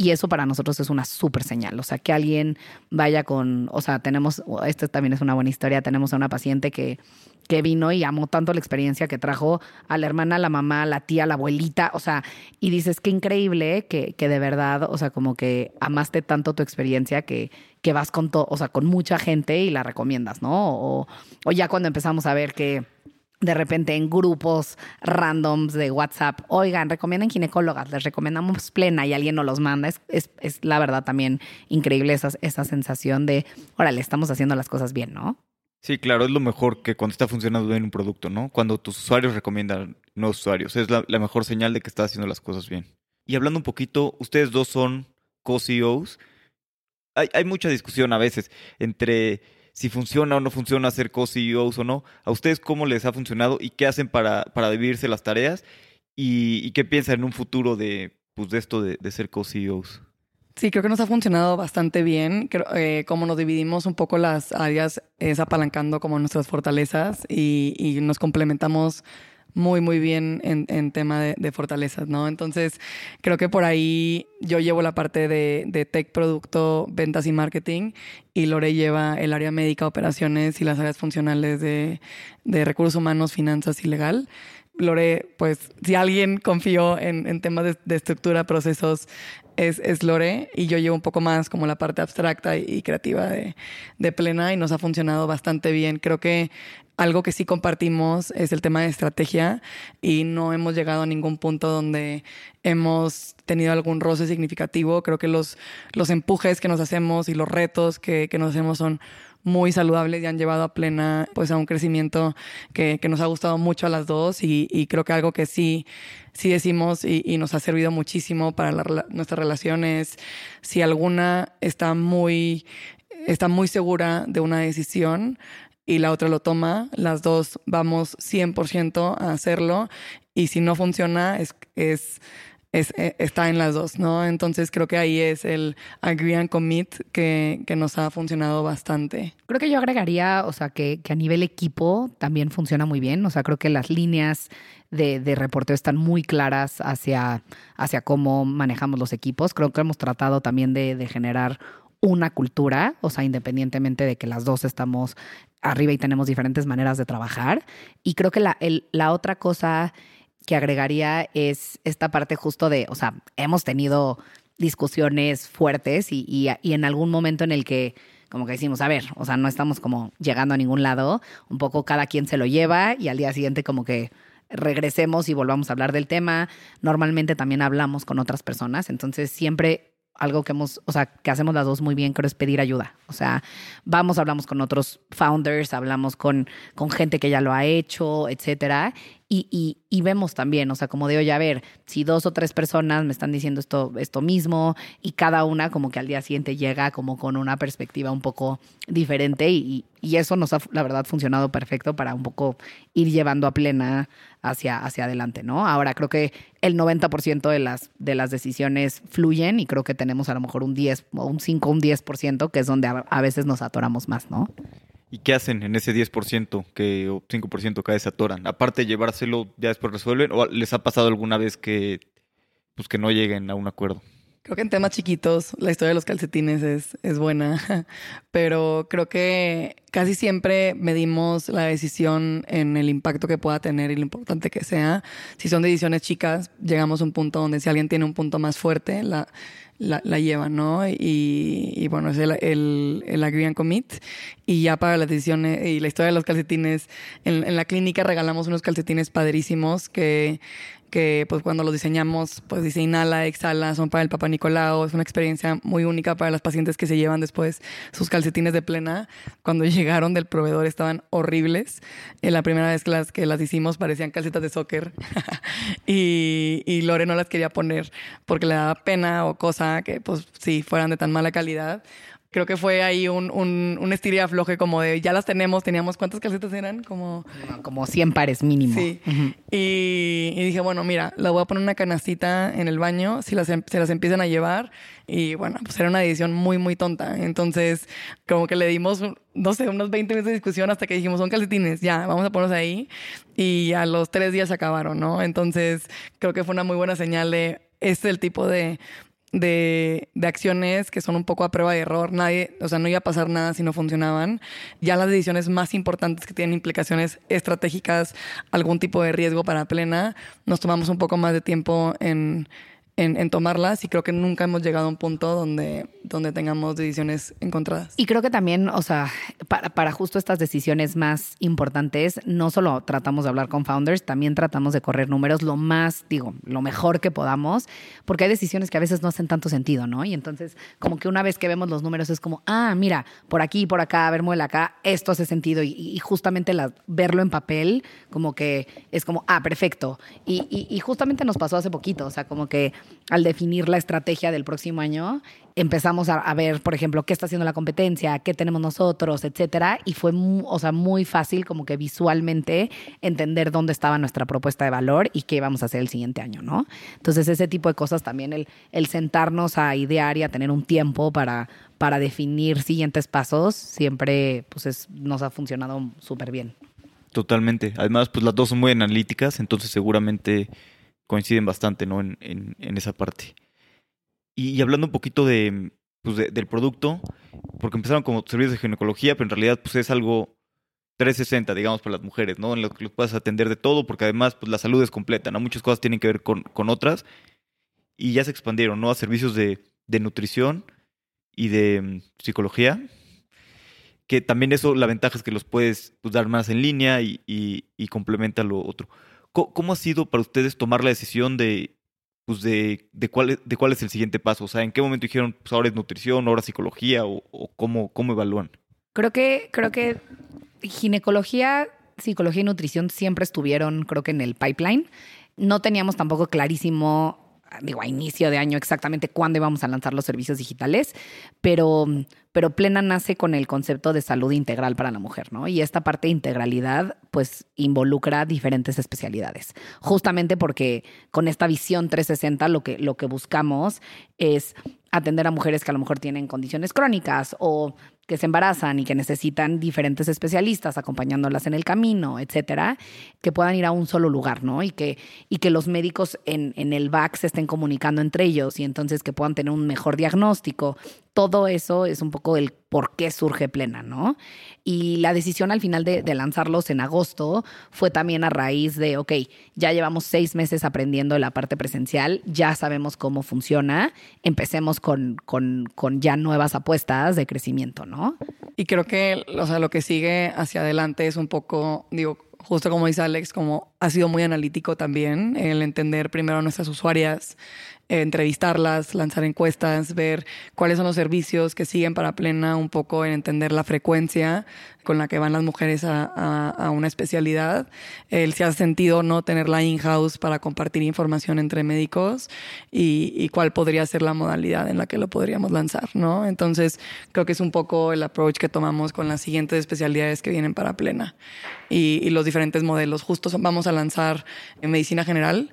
Y eso para nosotros es una súper señal. O sea, que alguien vaya con, o sea, tenemos, también es una buena historia, tenemos a una paciente que, que vino y amó tanto la experiencia que trajo a la hermana, la mamá, la tía, la abuelita, o sea, y dices, qué increíble que, que de verdad, o sea, como que amaste tanto tu experiencia que, que vas con todo, o sea, con mucha gente y la recomiendas, ¿no? O ya cuando empezamos a ver que de repente en grupos randoms de WhatsApp, oigan, recomiendan ginecólogas, les recomendamos plena y alguien nos los manda. Es, es, es la verdad también increíble esa, esa sensación de, órale, estamos haciendo las cosas bien, ¿no? Sí, claro, es lo mejor que cuando está funcionando bien un producto, ¿no? Cuando tus usuarios recomiendan nuevos usuarios. Es la, mejor señal de que estás haciendo las cosas bien. Y hablando un poquito, ustedes dos son co-CEOs. Hay, hay mucha discusión a veces entre si funciona o no funciona ser co-CEOs o no. ¿A ustedes cómo les ha funcionado y qué hacen para, para dividirse las tareas? ¿Y, y qué piensan en un futuro de, pues, de esto de, de ser co-CEOs? Sí, creo que nos ha funcionado bastante bien. Creo, eh, como nos dividimos un poco las áreas, es apalancando como nuestras fortalezas y, y nos complementamos muy, muy bien en, en tema de, fortalezas, ¿no? Entonces, creo que por ahí yo llevo la parte de, de, tech, producto, ventas y marketing, y Lore lleva el área médica, operaciones y las áreas funcionales de, de recursos humanos, finanzas y legal. Lore, pues si alguien confió en, en temas de, estructura, procesos, es, es, Lore y yo llevo un poco más como la parte abstracta y, creativa de, de, Plena y nos ha funcionado bastante bien. Creo que algo que sí compartimos es el tema de estrategia y no hemos llegado a ningún punto donde hemos tenido algún roce significativo. Creo que los, los empujes que nos hacemos y los retos que, que nos hacemos son muy saludables y han llevado a plena pues a un crecimiento que, que nos ha gustado mucho a las dos y, y, creo que algo que sí sí decimos y, y nos ha servido muchísimo para la, nuestras relaciones si alguna está muy está muy segura de una decisión y la otra lo toma, las dos vamos 100% a hacerlo y si no funciona es, es, es, está en las dos, ¿no? Entonces creo que ahí es el agree and commit que, que nos ha funcionado bastante. Creo que yo agregaría, o sea, que, que, a nivel equipo también funciona muy bien, o sea, creo que las líneas de, de reporteo están muy claras hacia, hacia cómo manejamos los equipos, creo que hemos tratado también de, de generar una cultura, o sea, independientemente de que las dos estamos arriba y tenemos diferentes maneras de trabajar. Y creo que la, la otra cosa que agregaría es esta parte justo de, o sea, hemos tenido discusiones fuertes y, y, en algún momento en el que como que decimos, a ver, o sea, no estamos como llegando a ningún lado, un poco cada quien se lo lleva y al día siguiente como que regresemos y volvamos a hablar del tema. Normalmente también hablamos con otras personas, entonces siempre algo que hemos, o sea, que hacemos las dos muy bien, creo es pedir ayuda. O sea, vamos, hablamos con otros founders, hablamos con, con gente que ya lo ha hecho, etcétera. Y, y, y, vemos también, o sea, como de, oye, a ver, si dos o tres personas me están diciendo esto, esto mismo y cada una como que al día siguiente llega como con una perspectiva un poco diferente y, y eso nos ha, la verdad, funcionado perfecto para un poco ir llevando a plena hacia, hacia adelante, ¿no? Ahora creo que el 90% de las, de las decisiones fluyen y creo que tenemos a lo mejor un 10, un 5, un 10%, que es donde a, veces nos atoramos más, ¿no? ¿Y qué hacen en ese 10% que, o 5% cada vez se atoran? Aparte de llevárselo, ya después resuelven. ¿O les ha pasado alguna vez que, pues, que no lleguen a un acuerdo? Creo que en temas chiquitos la historia de los calcetines es, es buena, <laughs> pero creo que casi siempre medimos la decisión en el impacto que pueda tener y lo importante que sea. Si son decisiones chicas, llegamos a un punto donde si alguien tiene un punto más fuerte, la, la, la ¿no? Y, y, bueno, es el, el, el, agree and commit. Y ya para las decisiones y la historia de los calcetines, en, en la clínica regalamos unos calcetines padrísimos que que pues cuando los diseñamos, pues dice inhala, exhala, son para el Papá Nicolau, es una experiencia muy única para las pacientes que se llevan después sus calcetines de plena. Cuando <laughs> llegaron del proveedor estaban horribles. En la primera vez que las, que las hicimos parecían calcetas de soccer <laughs> y, y Lore no las quería poner porque le daba pena o cosa que pues sí, fueran de tan mala calidad creo que fue ahí un, un, un estir y afloje como de ya las tenemos, teníamos cuántas calcetas eran, como... como 100 pares mínimo. Sí. y, y, dije, bueno, mira, la voy a poner una canastita en el baño, si las, se las empiezan a llevar. Y bueno, pues era una decisión muy, muy tonta. Entonces, como que le dimos, no sé, unos 20 minutos de discusión hasta que dijimos, son calcetines, ya, vamos a ponerlos ahí. Y a los tres días se acabaron, ¿no? Entonces, creo que fue una muy buena señal de, este es el tipo de, de, de, acciones que son un poco a prueba de error. Nadie, o sea, no iba a pasar nada si no funcionaban. Ya las decisiones más importantes que tienen implicaciones estratégicas, algún tipo de riesgo para plena, nos tomamos un poco más de tiempo en, en, tomarlas y creo que nunca hemos llegado a un punto donde, donde tengamos decisiones encontradas. Y creo que también, o sea, para, para, justo estas decisiones más importantes, no solo tratamos de hablar con founders, también tratamos de correr números lo más, digo, lo mejor que podamos, porque hay decisiones que a veces no hacen tanto sentido, ¿no? Y entonces, como que una vez que vemos los números es como, ah, mira, por aquí, por acá, a ver, muela acá, esto hace sentido. Y, y justamente la, verlo en papel, como que es como, ah, perfecto. Y, y, y justamente nos pasó hace poquito, o sea, como que al definir la estrategia del próximo año, empezamos a, ver, por ejemplo, qué está haciendo la competencia, qué tenemos nosotros, etcétera, y fue, muy, o sea, muy fácil como que visualmente entender dónde estaba nuestra propuesta de valor y qué íbamos a hacer el siguiente año, ¿no? Entonces, ese tipo de cosas también, el, el sentarnos a idear y a tener un tiempo para, para definir siguientes pasos, siempre, pues, es, nos ha funcionado súper bien. Totalmente. Además, pues las dos son muy analíticas, entonces seguramente coinciden bastante, ¿no? En, en, esa parte. Y, hablando un poquito de, pues de, del producto, porque empezaron como servicios de ginecología, pero en realidad pues es algo 360, digamos, para las mujeres, ¿no? En lo que los puedes atender de todo, porque además pues la salud es completa, ¿no? Muchas cosas tienen que ver con, con otras. Y ya se expandieron, ¿no? A servicios de, de nutrición y de um, psicología. Que también eso, la ventaja es que los puedes pues, dar más en línea y, y, y complementa lo otro. ¿Cómo ha sido para ustedes tomar la decisión de, pues de, de, cuál, es el siguiente paso? O sea, ¿en qué momento dijeron, pues ahora es nutrición, ahora psicología o, o cómo, cómo evalúan? Creo que, creo que ginecología, psicología y nutrición siempre estuvieron, creo que en el pipeline. No teníamos tampoco clarísimo digo, a inicio de año exactamente cuándo íbamos a lanzar los servicios digitales, pero, pero Plena nace con el concepto de salud integral para la mujer, ¿no? Y esta parte de integralidad, pues, involucra diferentes especialidades. Justamente porque con esta visión 360 lo que, lo que buscamos es atender a mujeres que a lo mejor tienen condiciones crónicas o que se embarazan y que necesitan diferentes especialistas acompañándolas en el camino, etcétera, que puedan ir a un solo lugar, ¿no? Y que, y que los médicos en, en el back se estén comunicando entre ellos y entonces que puedan tener un mejor diagnóstico. Todo eso es un poco el por qué surge plena, ¿no? Y la decisión al final de, lanzarlos en agosto fue también a raíz de, ok, ya llevamos seis meses aprendiendo la parte presencial, ya sabemos cómo funciona, empecemos con, con, con ya nuevas apuestas de crecimiento, ¿no? Y creo que, lo que sigue hacia adelante es un poco, digo, justo como dice Alex, como ha sido muy analítico también el entender primero a nuestras usuarias, entrevistarlas, lanzar encuestas, ver cuáles son los servicios que siguen para plena, un poco en entender la frecuencia con la que van las mujeres a, una especialidad, el si hace sentido no tenerla in-house para compartir información entre médicos y, y, cuál podría ser la modalidad en la que lo podríamos lanzar, ¿no? Entonces, creo que es un poco el approach que tomamos con las siguientes especialidades que vienen para plena y, y los diferentes modelos. Justo vamos a lanzar en medicina general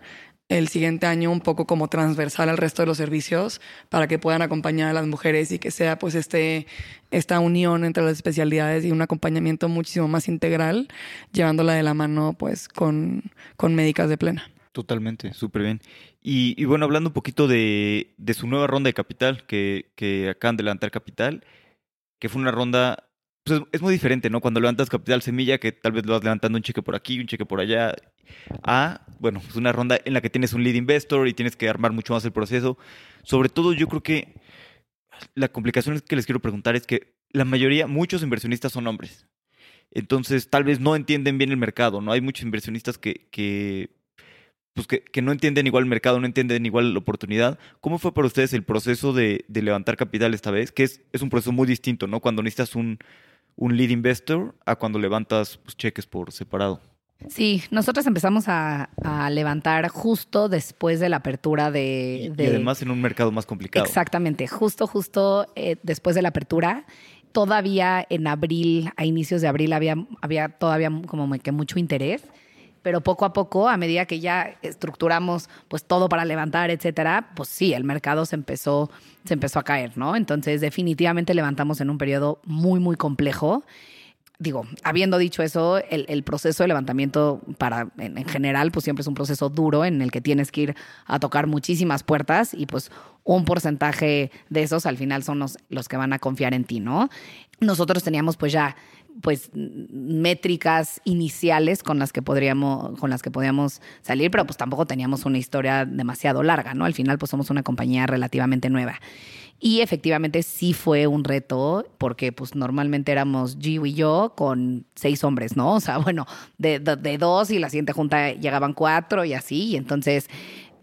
el siguiente año un poco como transversal al resto de los servicios para que puedan acompañar a las mujeres y que sea pues este, esta unión entre las especialidades y un acompañamiento muchísimo más integral, llevándola de la mano pues con, con médicas de plena. Totalmente, súper bien. Y, bueno, hablando un poquito de, de, su nueva ronda de capital, que, que acaban de levantar capital, que fue una ronda pues es muy diferente, ¿no? Cuando levantas capital semilla, que tal vez lo vas levantando un cheque por aquí, un cheque por allá, a, bueno, es una ronda en la que tienes un lead investor y tienes que armar mucho más el proceso. Sobre todo, yo creo que la complicación que les quiero preguntar es que la mayoría, muchos inversionistas son hombres. Entonces, tal vez no entienden bien el mercado, ¿no? Hay muchos inversionistas que, que pues que, que, no entienden igual el mercado, no entienden igual la oportunidad. ¿Cómo fue para ustedes el proceso de, de levantar capital esta vez? Que es, es, un proceso muy distinto, ¿no? Cuando necesitas un, un lead investor a cuando levantas pues, cheques por separado. Sí, nosotros empezamos a, levantar justo después de la apertura de, Y además en un mercado más complicado. Exactamente, justo, justo eh, después de la apertura. Todavía en abril, a inicios de abril, había, había todavía como que mucho interés pero poco a poco, a medida que ya estructuramos pues todo para levantar, etcétera, pues sí, el mercado se empezó, se empezó a caer, ¿no? Entonces, definitivamente levantamos en un periodo muy, muy complejo digo, habiendo dicho eso, el, proceso de levantamiento para, en, general, pues siempre es un proceso duro en el que tienes que ir a tocar muchísimas puertas y pues un porcentaje de esos al final son los, los que van a confiar en ti, ¿no? Nosotros teníamos pues ya pues métricas iniciales con las que podríamos con las que podíamos salir, pero pues tampoco teníamos una historia demasiado larga, ¿no? Al final pues somos una compañía relativamente nueva. Y efectivamente sí fue un reto, porque pues normalmente éramos Gio y yo con seis hombres, ¿no? O sea, <laughs> bueno, de, dos y la siguiente junta llegaban cuatro y así. Y entonces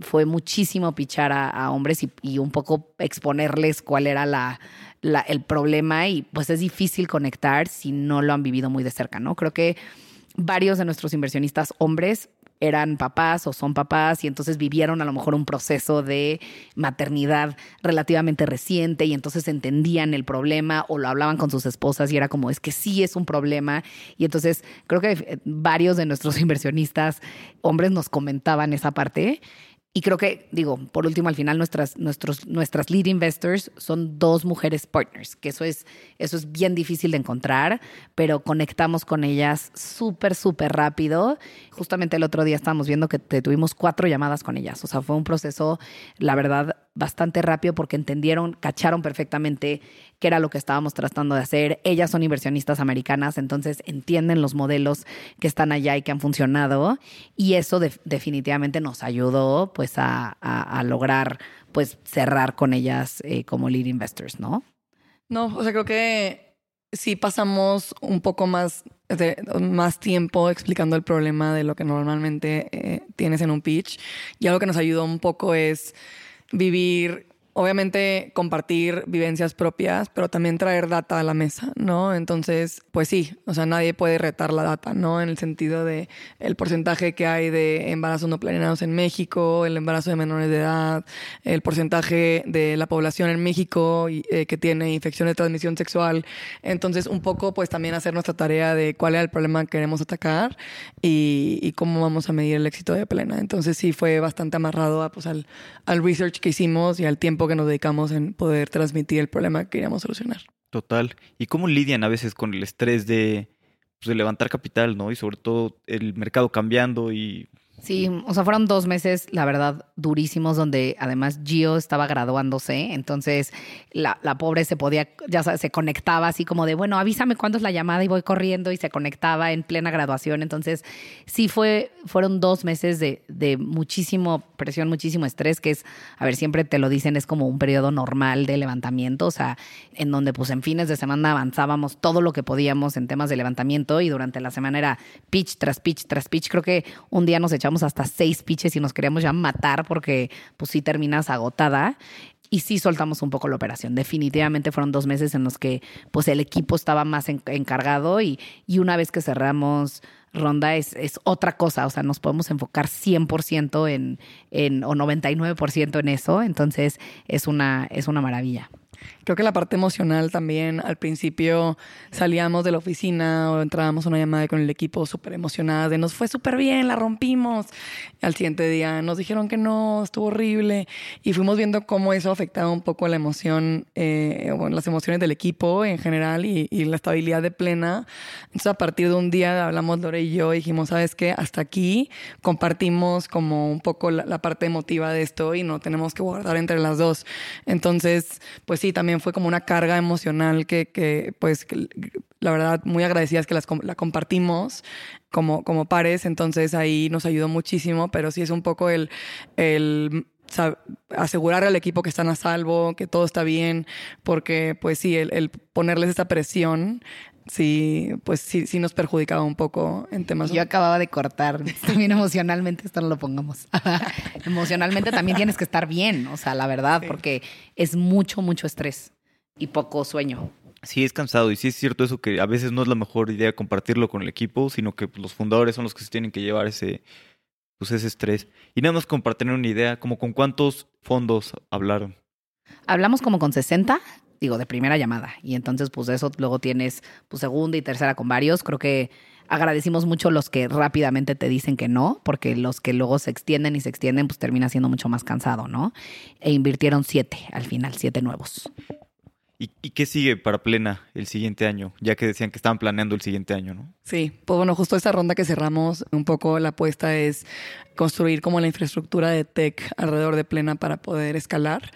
fue muchísimo pichar a, hombres y, un poco exponerles cuál era la, el problema. Y pues es difícil conectar si no lo han vivido muy de cerca, ¿no? Creo que varios de nuestros inversionistas hombres eran papás o son papás y entonces vivieron a lo mejor un proceso de maternidad relativamente reciente y entonces entendían el problema o lo hablaban con sus esposas y era como, es que sí es un problema. Y entonces creo que eh, varios de nuestros <laughs> inversionistas hombres nos comentaban esa parte y creo que, digo, por último, al final nuestras, nuestros, nuestras lead investors son dos mujeres partners, que eso es, eso es bien difícil de encontrar, pero conectamos con ellas súper, súper rápido. Justamente el otro día estábamos viendo que tuvimos cuatro llamadas con ellas. O sea, fue un proceso, la verdad, bastante rápido porque entendieron, cacharon perfectamente qué era lo que estábamos tratando de hacer. Ellas son inversionistas americanas, entonces entienden los modelos que están allá y que han funcionado. Y eso definitivamente nos ayudó pues a, lograr pues cerrar con ellas eh, como lead investors, ¿no? No, o sea, creo que sí pasamos un poco más más tiempo explicando el problema de lo que normalmente eh, tienes en un pitch. Y algo que nos ayudó un poco es vivir obviamente compartir vivencias propias, pero también traer data a la mesa, ¿no? Entonces, pues sí, o sea, nadie puede retar la data, ¿no? En el sentido de el porcentaje que hay de embarazos no planeados en México, el embarazo de menores de edad, el porcentaje de la población en México eh, que tiene infección de transmisión sexual. Entonces, un poco, pues también hacer nuestra tarea de cuál es el problema que queremos atacar y, y cómo vamos a medir el éxito de Plena. Entonces, sí, fue bastante amarrado a, pues, al, al research que hicimos y al tiempo que nos dedicamos en poder transmitir el problema que queríamos solucionar. Total. ¿Y cómo lidian a veces con el estrés de, pues, de levantar capital, ¿no? Y sobre todo el mercado cambiando y Sí, o sea, fueron dos meses, la verdad, durísimos, donde además Gio estaba graduándose, entonces la, la pobre se podía, ya sabes, se conectaba así como de, bueno, avísame cuándo es la llamada y voy corriendo y se conectaba en plena graduación, entonces sí fue, fueron dos meses de, de muchísimo presión, muchísimo estrés, que es, a ver, siempre te lo dicen, es como un periodo normal de levantamiento, o sea, en donde pues en fines de semana avanzábamos todo lo que podíamos en temas de levantamiento y durante la semana era pitch tras pitch tras pitch, creo que un día nos echamos hasta seis pitches y nos queríamos ya matar porque pues sí terminas agotada y sí soltamos un poco la operación. Definitivamente fueron dos meses en los que pues el equipo estaba más encargado y, y, una vez que cerramos ronda es, es, otra cosa, o sea, nos podemos enfocar 100% en, en, o 99% en eso, entonces es una, es una maravilla. Creo que la parte emocional también, al principio salíamos de la oficina o entrábamos a una llamada con el equipo súper emocionada de nos fue súper bien, la rompimos. Al siguiente día nos dijeron que no, estuvo horrible y fuimos viendo cómo eso afectaba un poco la emoción, eh, bueno, las emociones del equipo en general y, la estabilidad de plena. Entonces a partir de un día hablamos Lore y yo y dijimos, ¿sabes qué? Hasta aquí compartimos como un poco la, la parte emotiva de esto y no tenemos que guardar entre las dos. Entonces, pues sí, también fue como una carga emocional que, que pues, la verdad, muy agradecidas que las, la compartimos como, como pares. Entonces ahí nos ayudó muchísimo, pero sí es un poco el, el asegurar al equipo que están a salvo, que todo está bien, porque pues sí, el, ponerles esa presión sí, pues sí, sí nos perjudicaba un poco en temas. Yo acababa de cortar. <laughs> También emocionalmente, esto no lo pongamos. <laughs> emocionalmente también tienes que estar bien, o sea, la verdad, porque es mucho, mucho estrés y poco sueño. Sí, es cansado y sí es cierto eso que a veces no es la mejor idea compartirlo con el equipo, sino que los fundadores son los que se tienen que llevar ese, pues ese estrés. Y nada más compartir una idea, como con cuántos fondos hablaron. Hablamos como con 60 digo, de primera llamada. Y entonces, pues eso luego tienes pues, segunda y tercera con varios. Creo que agradecimos mucho los que rápidamente te dicen que no, porque los que luego se extienden y se extienden, pues termina siendo mucho más cansado, ¿no? E invirtieron siete al final, siete nuevos. ¿Y, ¿Y, qué sigue para Plena el siguiente año? Ya que decían que estaban planeando el siguiente año, ¿no? Sí, pues bueno, justo esta ronda que cerramos, un poco la apuesta es construir como la infraestructura de tech alrededor de Plena para poder escalar.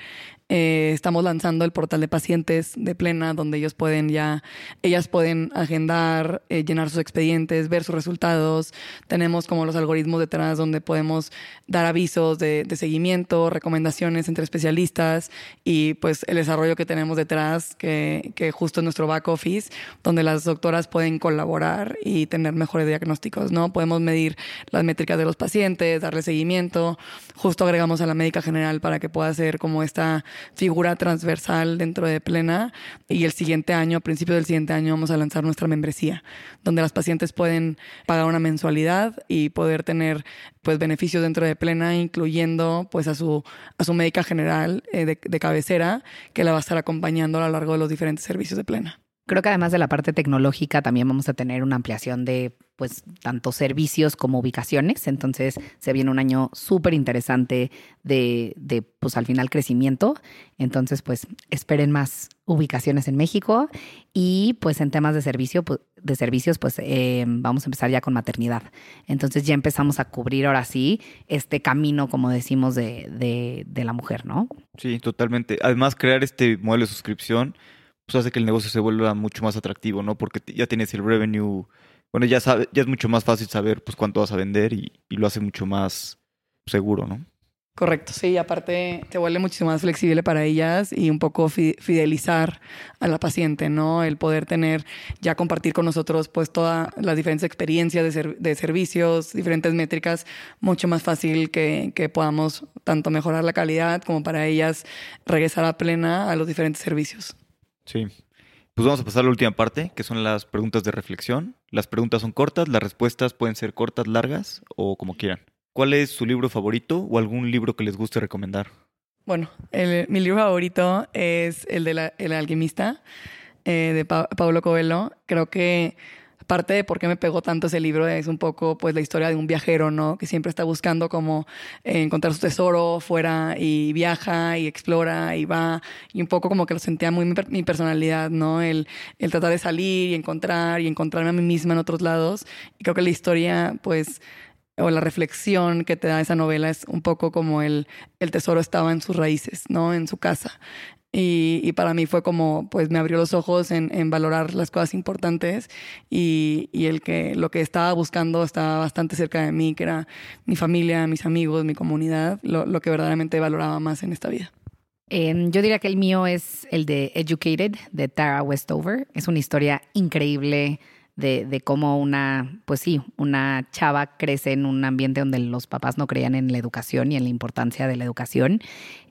Eh, estamos lanzando el portal de pacientes de Plena, donde ellos pueden ya, ellas pueden agendar, eh, llenar sus expedientes, ver sus resultados. Tenemos como los algoritmos detrás donde podemos dar avisos de, seguimiento, recomendaciones entre especialistas y pues el desarrollo que tenemos detrás, que, que justo es nuestro back office, donde las doctoras pueden colaborar y tener mejores diagnósticos, ¿no? Podemos medir las métricas de los pacientes, darle seguimiento. Justo agregamos a la médica general para que pueda hacer como esta figura transversal dentro de Plena y el siguiente año, a principios del siguiente año, vamos a lanzar nuestra membresía, donde las pacientes pueden pagar una mensualidad y poder tener pues beneficios dentro de Plena, incluyendo pues a su, a su médica general eh, de, de cabecera, que la va a estar acompañando a lo largo de los diferentes servicios de Plena. Creo que además de la parte tecnológica también vamos a tener una ampliación de pues tanto servicios como ubicaciones. Entonces se viene un año súper interesante de, de, pues al final crecimiento. Entonces pues esperen más ubicaciones en México y pues en temas de servicio, pues, de servicios pues eh, vamos a empezar ya con maternidad. Entonces ya empezamos a cubrir ahora sí este camino, como decimos, de, de, de la mujer, ¿no? Sí, totalmente. Además crear este modelo de suscripción pues hace que el negocio se vuelva mucho más atractivo, ¿no? Porque ya tienes el revenue, bueno, ya sabe, ya es mucho más fácil saber pues cuánto vas a vender y, lo hace mucho más seguro, ¿no? Correcto, sí, aparte te vuelve muchísimo más flexible para ellas y un poco fidelizar a la paciente, ¿no? El poder tener, ya compartir con nosotros pues todas las diferentes experiencias de, de servicios, diferentes métricas, mucho más fácil que, que, podamos tanto mejorar la calidad como para ellas regresar a plena a los diferentes servicios. Sí. Pues vamos a pasar a la última parte, que son las preguntas de reflexión. Las preguntas son cortas, las respuestas pueden ser cortas, largas o como quieran. ¿Cuál es su libro favorito o algún libro que les guste recomendar? Bueno, mi libro favorito es el de El alquimista eh, de Pablo Coelho. Creo que parte de por qué me pegó tanto ese libro es un poco pues la historia de un viajero, ¿no? Que siempre está buscando como eh, encontrar su tesoro fuera y viaja y explora y va y un poco como que lo sentía muy mi, personalidad, ¿no? El, el tratar de salir y encontrar y encontrarme a mí misma en otros lados. Y creo que la historia pues o la reflexión que te da esa novela es un poco como el, el tesoro estaba en sus raíces, ¿no? En su casa. Y, para mí fue como, pues me abrió los ojos en, en valorar las cosas importantes y, y, el que lo que estaba buscando estaba bastante cerca de mí, que era mi familia, mis amigos, mi comunidad, lo, lo que verdaderamente valoraba más en esta vida. Eh, yo diría que el mío es el de Educated, de Tara Westover. Es una historia increíble de, de, cómo una, pues sí, una chava crece en un ambiente donde los papás no creían en la educación y en la importancia de la educación.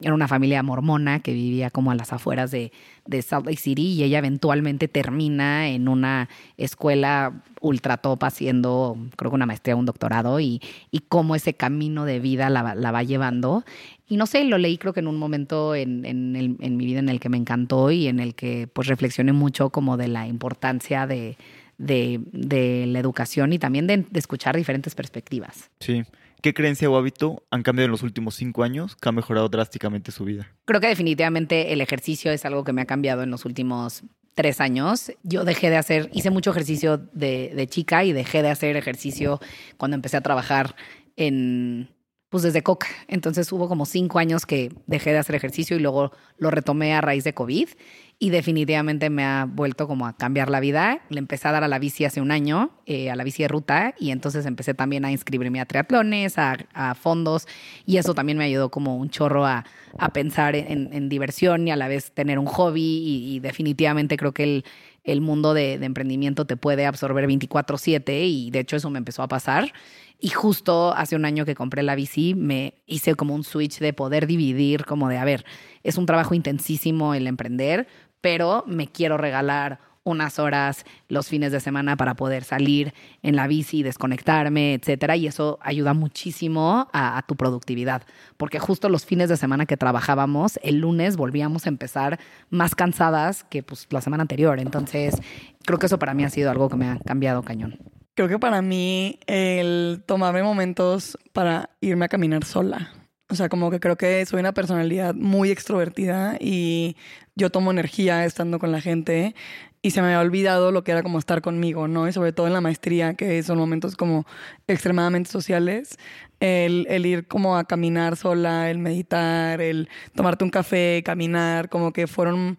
Era una familia mormona que vivía como a las afueras de, de Salt Lake City y ella eventualmente termina en una escuela ultra top haciendo, creo que una maestría, un doctorado y, y cómo ese camino de vida la, la va llevando. Y no sé, lo leí creo que en un momento en, en, el, en, mi vida en el que me encantó y en el que pues reflexioné mucho como de la importancia de, de, de la educación y también de, de, escuchar diferentes perspectivas. Sí. ¿Qué creencia o hábito han cambiado en los últimos cinco años que ha mejorado drásticamente su vida? Creo que definitivamente el ejercicio es algo que me ha cambiado en los últimos tres años. Yo dejé de hacer, hice mucho ejercicio de, de chica y dejé de hacer ejercicio cuando empecé a trabajar en, pues desde Coca. Entonces hubo como cinco años que dejé de hacer ejercicio y luego lo retomé a raíz de COVID y definitivamente me ha vuelto como a cambiar la vida. Le empecé a dar a la bici hace un año, eh, a la bici de ruta, y entonces empecé también a inscribirme a triatlones, a, fondos, y eso también me ayudó como un chorro a, a pensar en, diversión y a la vez tener un hobby, y, y definitivamente creo que el, el mundo de, de, emprendimiento te puede absorber 24/7 y de hecho eso me empezó a pasar. Y justo hace un año que compré la bici, me hice como un switch de poder dividir, como de, a ver, es un trabajo intensísimo el emprender, pero me quiero regalar unas horas los fines de semana para poder salir en la bici, desconectarme, etcétera. Y eso ayuda muchísimo a, tu productividad. Porque justo los fines de semana que trabajábamos, el lunes volvíamos a empezar más cansadas que pues, la semana anterior. Entonces, creo que eso para mí ha sido algo que me ha cambiado cañón. Creo que para mí el tomarme momentos para irme a caminar sola. O sea, como que creo que soy una personalidad muy extrovertida y yo tomo energía estando con la gente y se me había olvidado lo que era como estar conmigo, ¿no? Y sobre todo en la maestría, que son momentos como extremadamente sociales, el, ir como a caminar sola, el meditar, el tomarte un café, caminar, como que fueron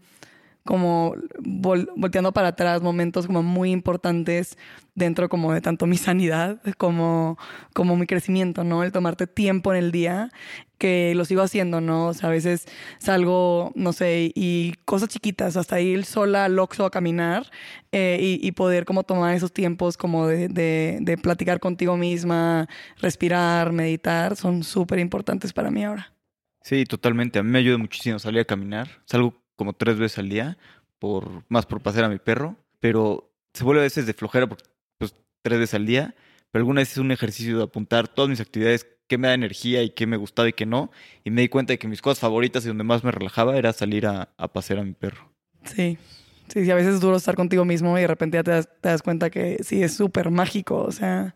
como vol volteando para atrás momentos como muy importantes dentro como de tanto mi sanidad como, como mi crecimiento, ¿no? El tomarte tiempo en el día, que lo sigo haciendo, ¿no? O sea, a veces salgo, no sé, y cosas chiquitas, hasta ir sola al Oxxo a caminar eh, y, poder como tomar esos tiempos como de, de, de platicar contigo misma, respirar, meditar, son súper importantes para mí ahora. Sí, totalmente. A mí me ayuda muchísimo salir a caminar. Salgo como tres veces al día, por, más por pasear a mi perro, pero se vuelve a veces de flojera porque pues, tres veces al día, pero alguna vez es un ejercicio de apuntar todas mis actividades, qué me da energía y qué me gustaba y qué no, y me di cuenta de que mis cosas favoritas y donde más me relajaba era salir a, a pasear a mi perro. Sí. Sí, sí, a veces es duro estar contigo mismo y de repente ya te das, te das cuenta que sí, es súper mágico, o sea...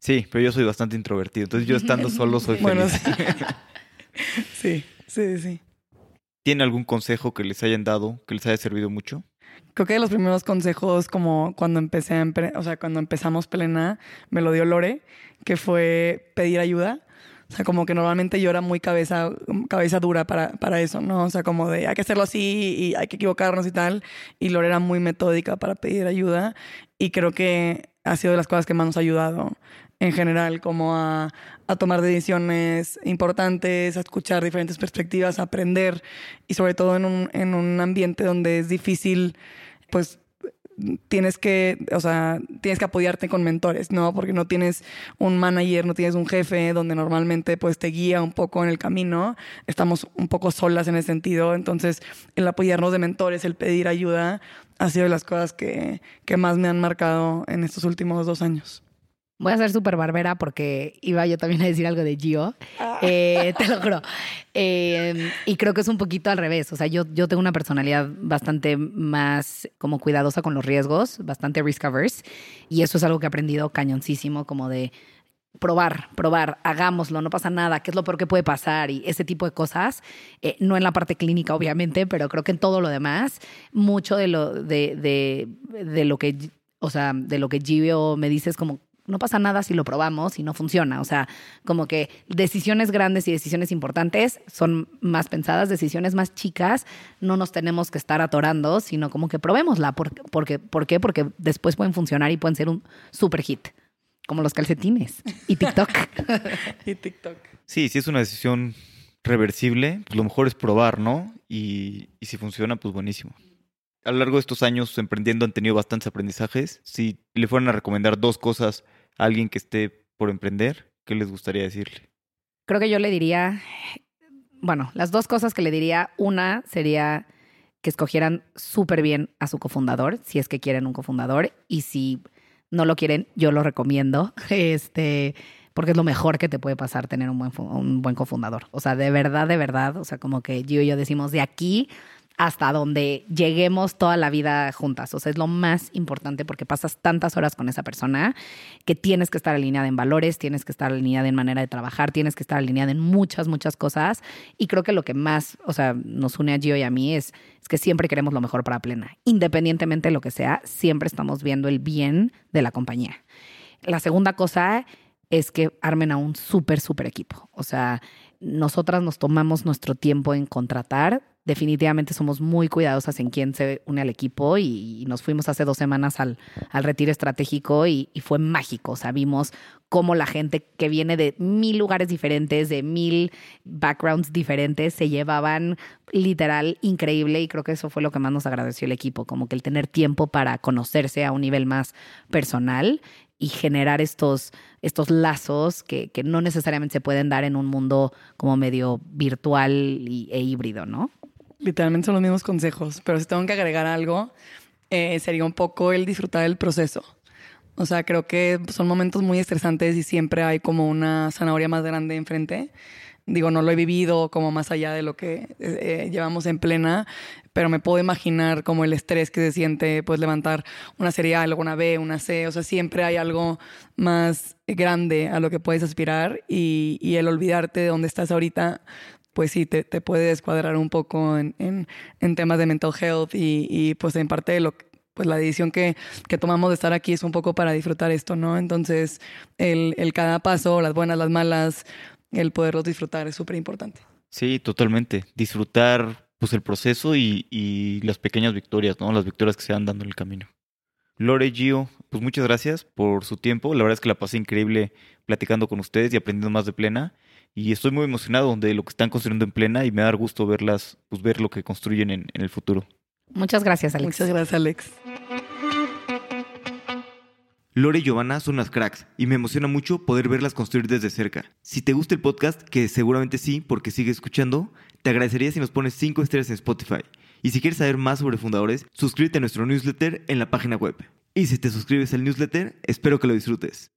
Sí, pero yo soy bastante introvertido, entonces yo estando <laughs> solo soy feliz. Bueno, <laughs> sí. sí, sí, sí. ¿Tiene algún consejo que les hayan dado que les haya servido mucho? Creo que los primeros consejos, como cuando empecé, o sea, cuando empezamos Plena, me lo dio Lore, que fue pedir ayuda. O sea, como que normalmente yo era muy cabeza, cabeza dura para, para eso, ¿no? O sea, como de hay que hacerlo así y hay que equivocarnos y tal. Y Lore era muy metódica para pedir ayuda. Y creo que ha sido de las cosas que más nos ha ayudado en general, como a, a, tomar decisiones importantes, a escuchar diferentes perspectivas, a aprender y sobre todo en un, en un ambiente donde es difícil, pues tienes que, o sea, tienes que apoyarte con mentores, ¿no? Porque no tienes un manager, no tienes un jefe donde normalmente pues te guía un poco en el camino. Estamos un poco solas en ese sentido. Entonces, el apoyarnos de mentores, el pedir ayuda, ha sido de las cosas que, que más me han marcado en estos últimos dos años. Voy a ser súper barbera porque iba yo también a decir algo de Gio. Ah. Eh, te lo <laughs> juro. Eh, y creo que es un poquito al revés. O sea, yo, yo tengo una personalidad bastante más como cuidadosa con los riesgos, bastante risk averse. Y eso es algo que he aprendido cañoncísimo, como de probar, probar, hagámoslo, no pasa nada, qué es lo peor que puede pasar y ese tipo de cosas. Eh, no en la parte clínica, obviamente, pero creo que en todo lo demás, mucho de lo, de, de, de lo que, o sea, de lo que Gio me dice es como no pasa nada si lo probamos y no funciona. O sea, como que decisiones grandes y decisiones importantes son más pensadas, decisiones más chicas no nos tenemos que estar atorando, sino como que probémosla. ¿Por, porque, ¿por qué? Porque después pueden funcionar y pueden ser un super hit. Como los calcetines y TikTok. <laughs> y TikTok. Sí, si es una decisión reversible, pues lo mejor es probar, ¿no? Y, y si funciona, pues buenísimo. a lo largo de estos años emprendiendo han tenido bastantes aprendizajes. Si le fueran a recomendar dos cosas alguien que esté por emprender, ¿qué les gustaría decirle? Creo que yo le diría, bueno, las dos cosas que le diría, una sería que escogieran súper bien a su cofundador, si es que quieren un cofundador, y si no lo quieren, yo lo recomiendo, <laughs> este, porque es lo mejor que te puede pasar tener un buen, un buen cofundador. O sea, de verdad, de verdad, o sea, como que yo y yo decimos, de aquí hasta donde lleguemos toda la vida juntas. O sea, es lo más importante porque pasas tantas horas con esa persona que tienes que estar alineada en valores, tienes que estar alineada en manera de trabajar, tienes que estar alineada en muchas, muchas cosas. Y creo que lo que más, o sea, nos une a Gio y a mí es, es que siempre queremos lo mejor para Plena. Independientemente de lo que sea, siempre estamos viendo el bien de la compañía. La segunda cosa es que armen a un súper, súper equipo. O sea, nosotras nos tomamos nuestro tiempo en contratar definitivamente somos muy cuidadosas en quién se une al equipo y, nos fuimos hace dos semanas al, al retiro estratégico y, fue mágico. O sea, vimos cómo la gente que viene de mil lugares diferentes, de mil backgrounds diferentes, se llevaban literal increíble y creo que eso fue lo que más nos agradeció el equipo, como que el tener tiempo para conocerse a un nivel más personal y generar estos, estos lazos que, que no necesariamente se pueden dar en un mundo como medio virtual e híbrido, ¿no? Literalmente son los mismos consejos, pero si tengo que agregar algo, eh, sería un poco el disfrutar del proceso. O sea, creo que son momentos muy estresantes y siempre hay como una zanahoria más grande enfrente. Digo, no lo he vivido como más allá de lo que eh, eh, llevamos en plena, pero me puedo imaginar como el estrés que se siente, pues levantar una serie A, luego una B, una C, o sea, siempre hay algo más grande a lo que puedes aspirar y, y el olvidarte de dónde estás ahorita pues sí, te, te puede descuadrar un poco en, en, temas de mental health y, y, pues en parte de lo pues la decisión que, que, tomamos de estar aquí es un poco para disfrutar esto, ¿no? Entonces, el, el cada paso, las buenas, las malas, el poderlos disfrutar es súper importante. Sí, totalmente. Disfrutar pues el proceso y, y, las pequeñas victorias, ¿no? Las victorias que se van dando en el camino. Lore Gio, pues muchas gracias por su tiempo. La verdad es que la pasé increíble platicando con ustedes y aprendiendo más de plena y estoy muy emocionado de lo que están construyendo en plena y me da gusto verlas, pues ver lo que construyen en, en el futuro. Muchas gracias, Alex. Muchas gracias, Alex. Lore y Giovanna son las cracks y me emociona mucho poder verlas construir desde cerca. Si te gusta el podcast, que seguramente sí, porque sigue escuchando, te agradecería si nos pones 5 estrellas en Spotify. Y si quieres saber más sobre fundadores, suscríbete a nuestro newsletter en la página web. Y si te suscribes al newsletter, espero que lo disfrutes.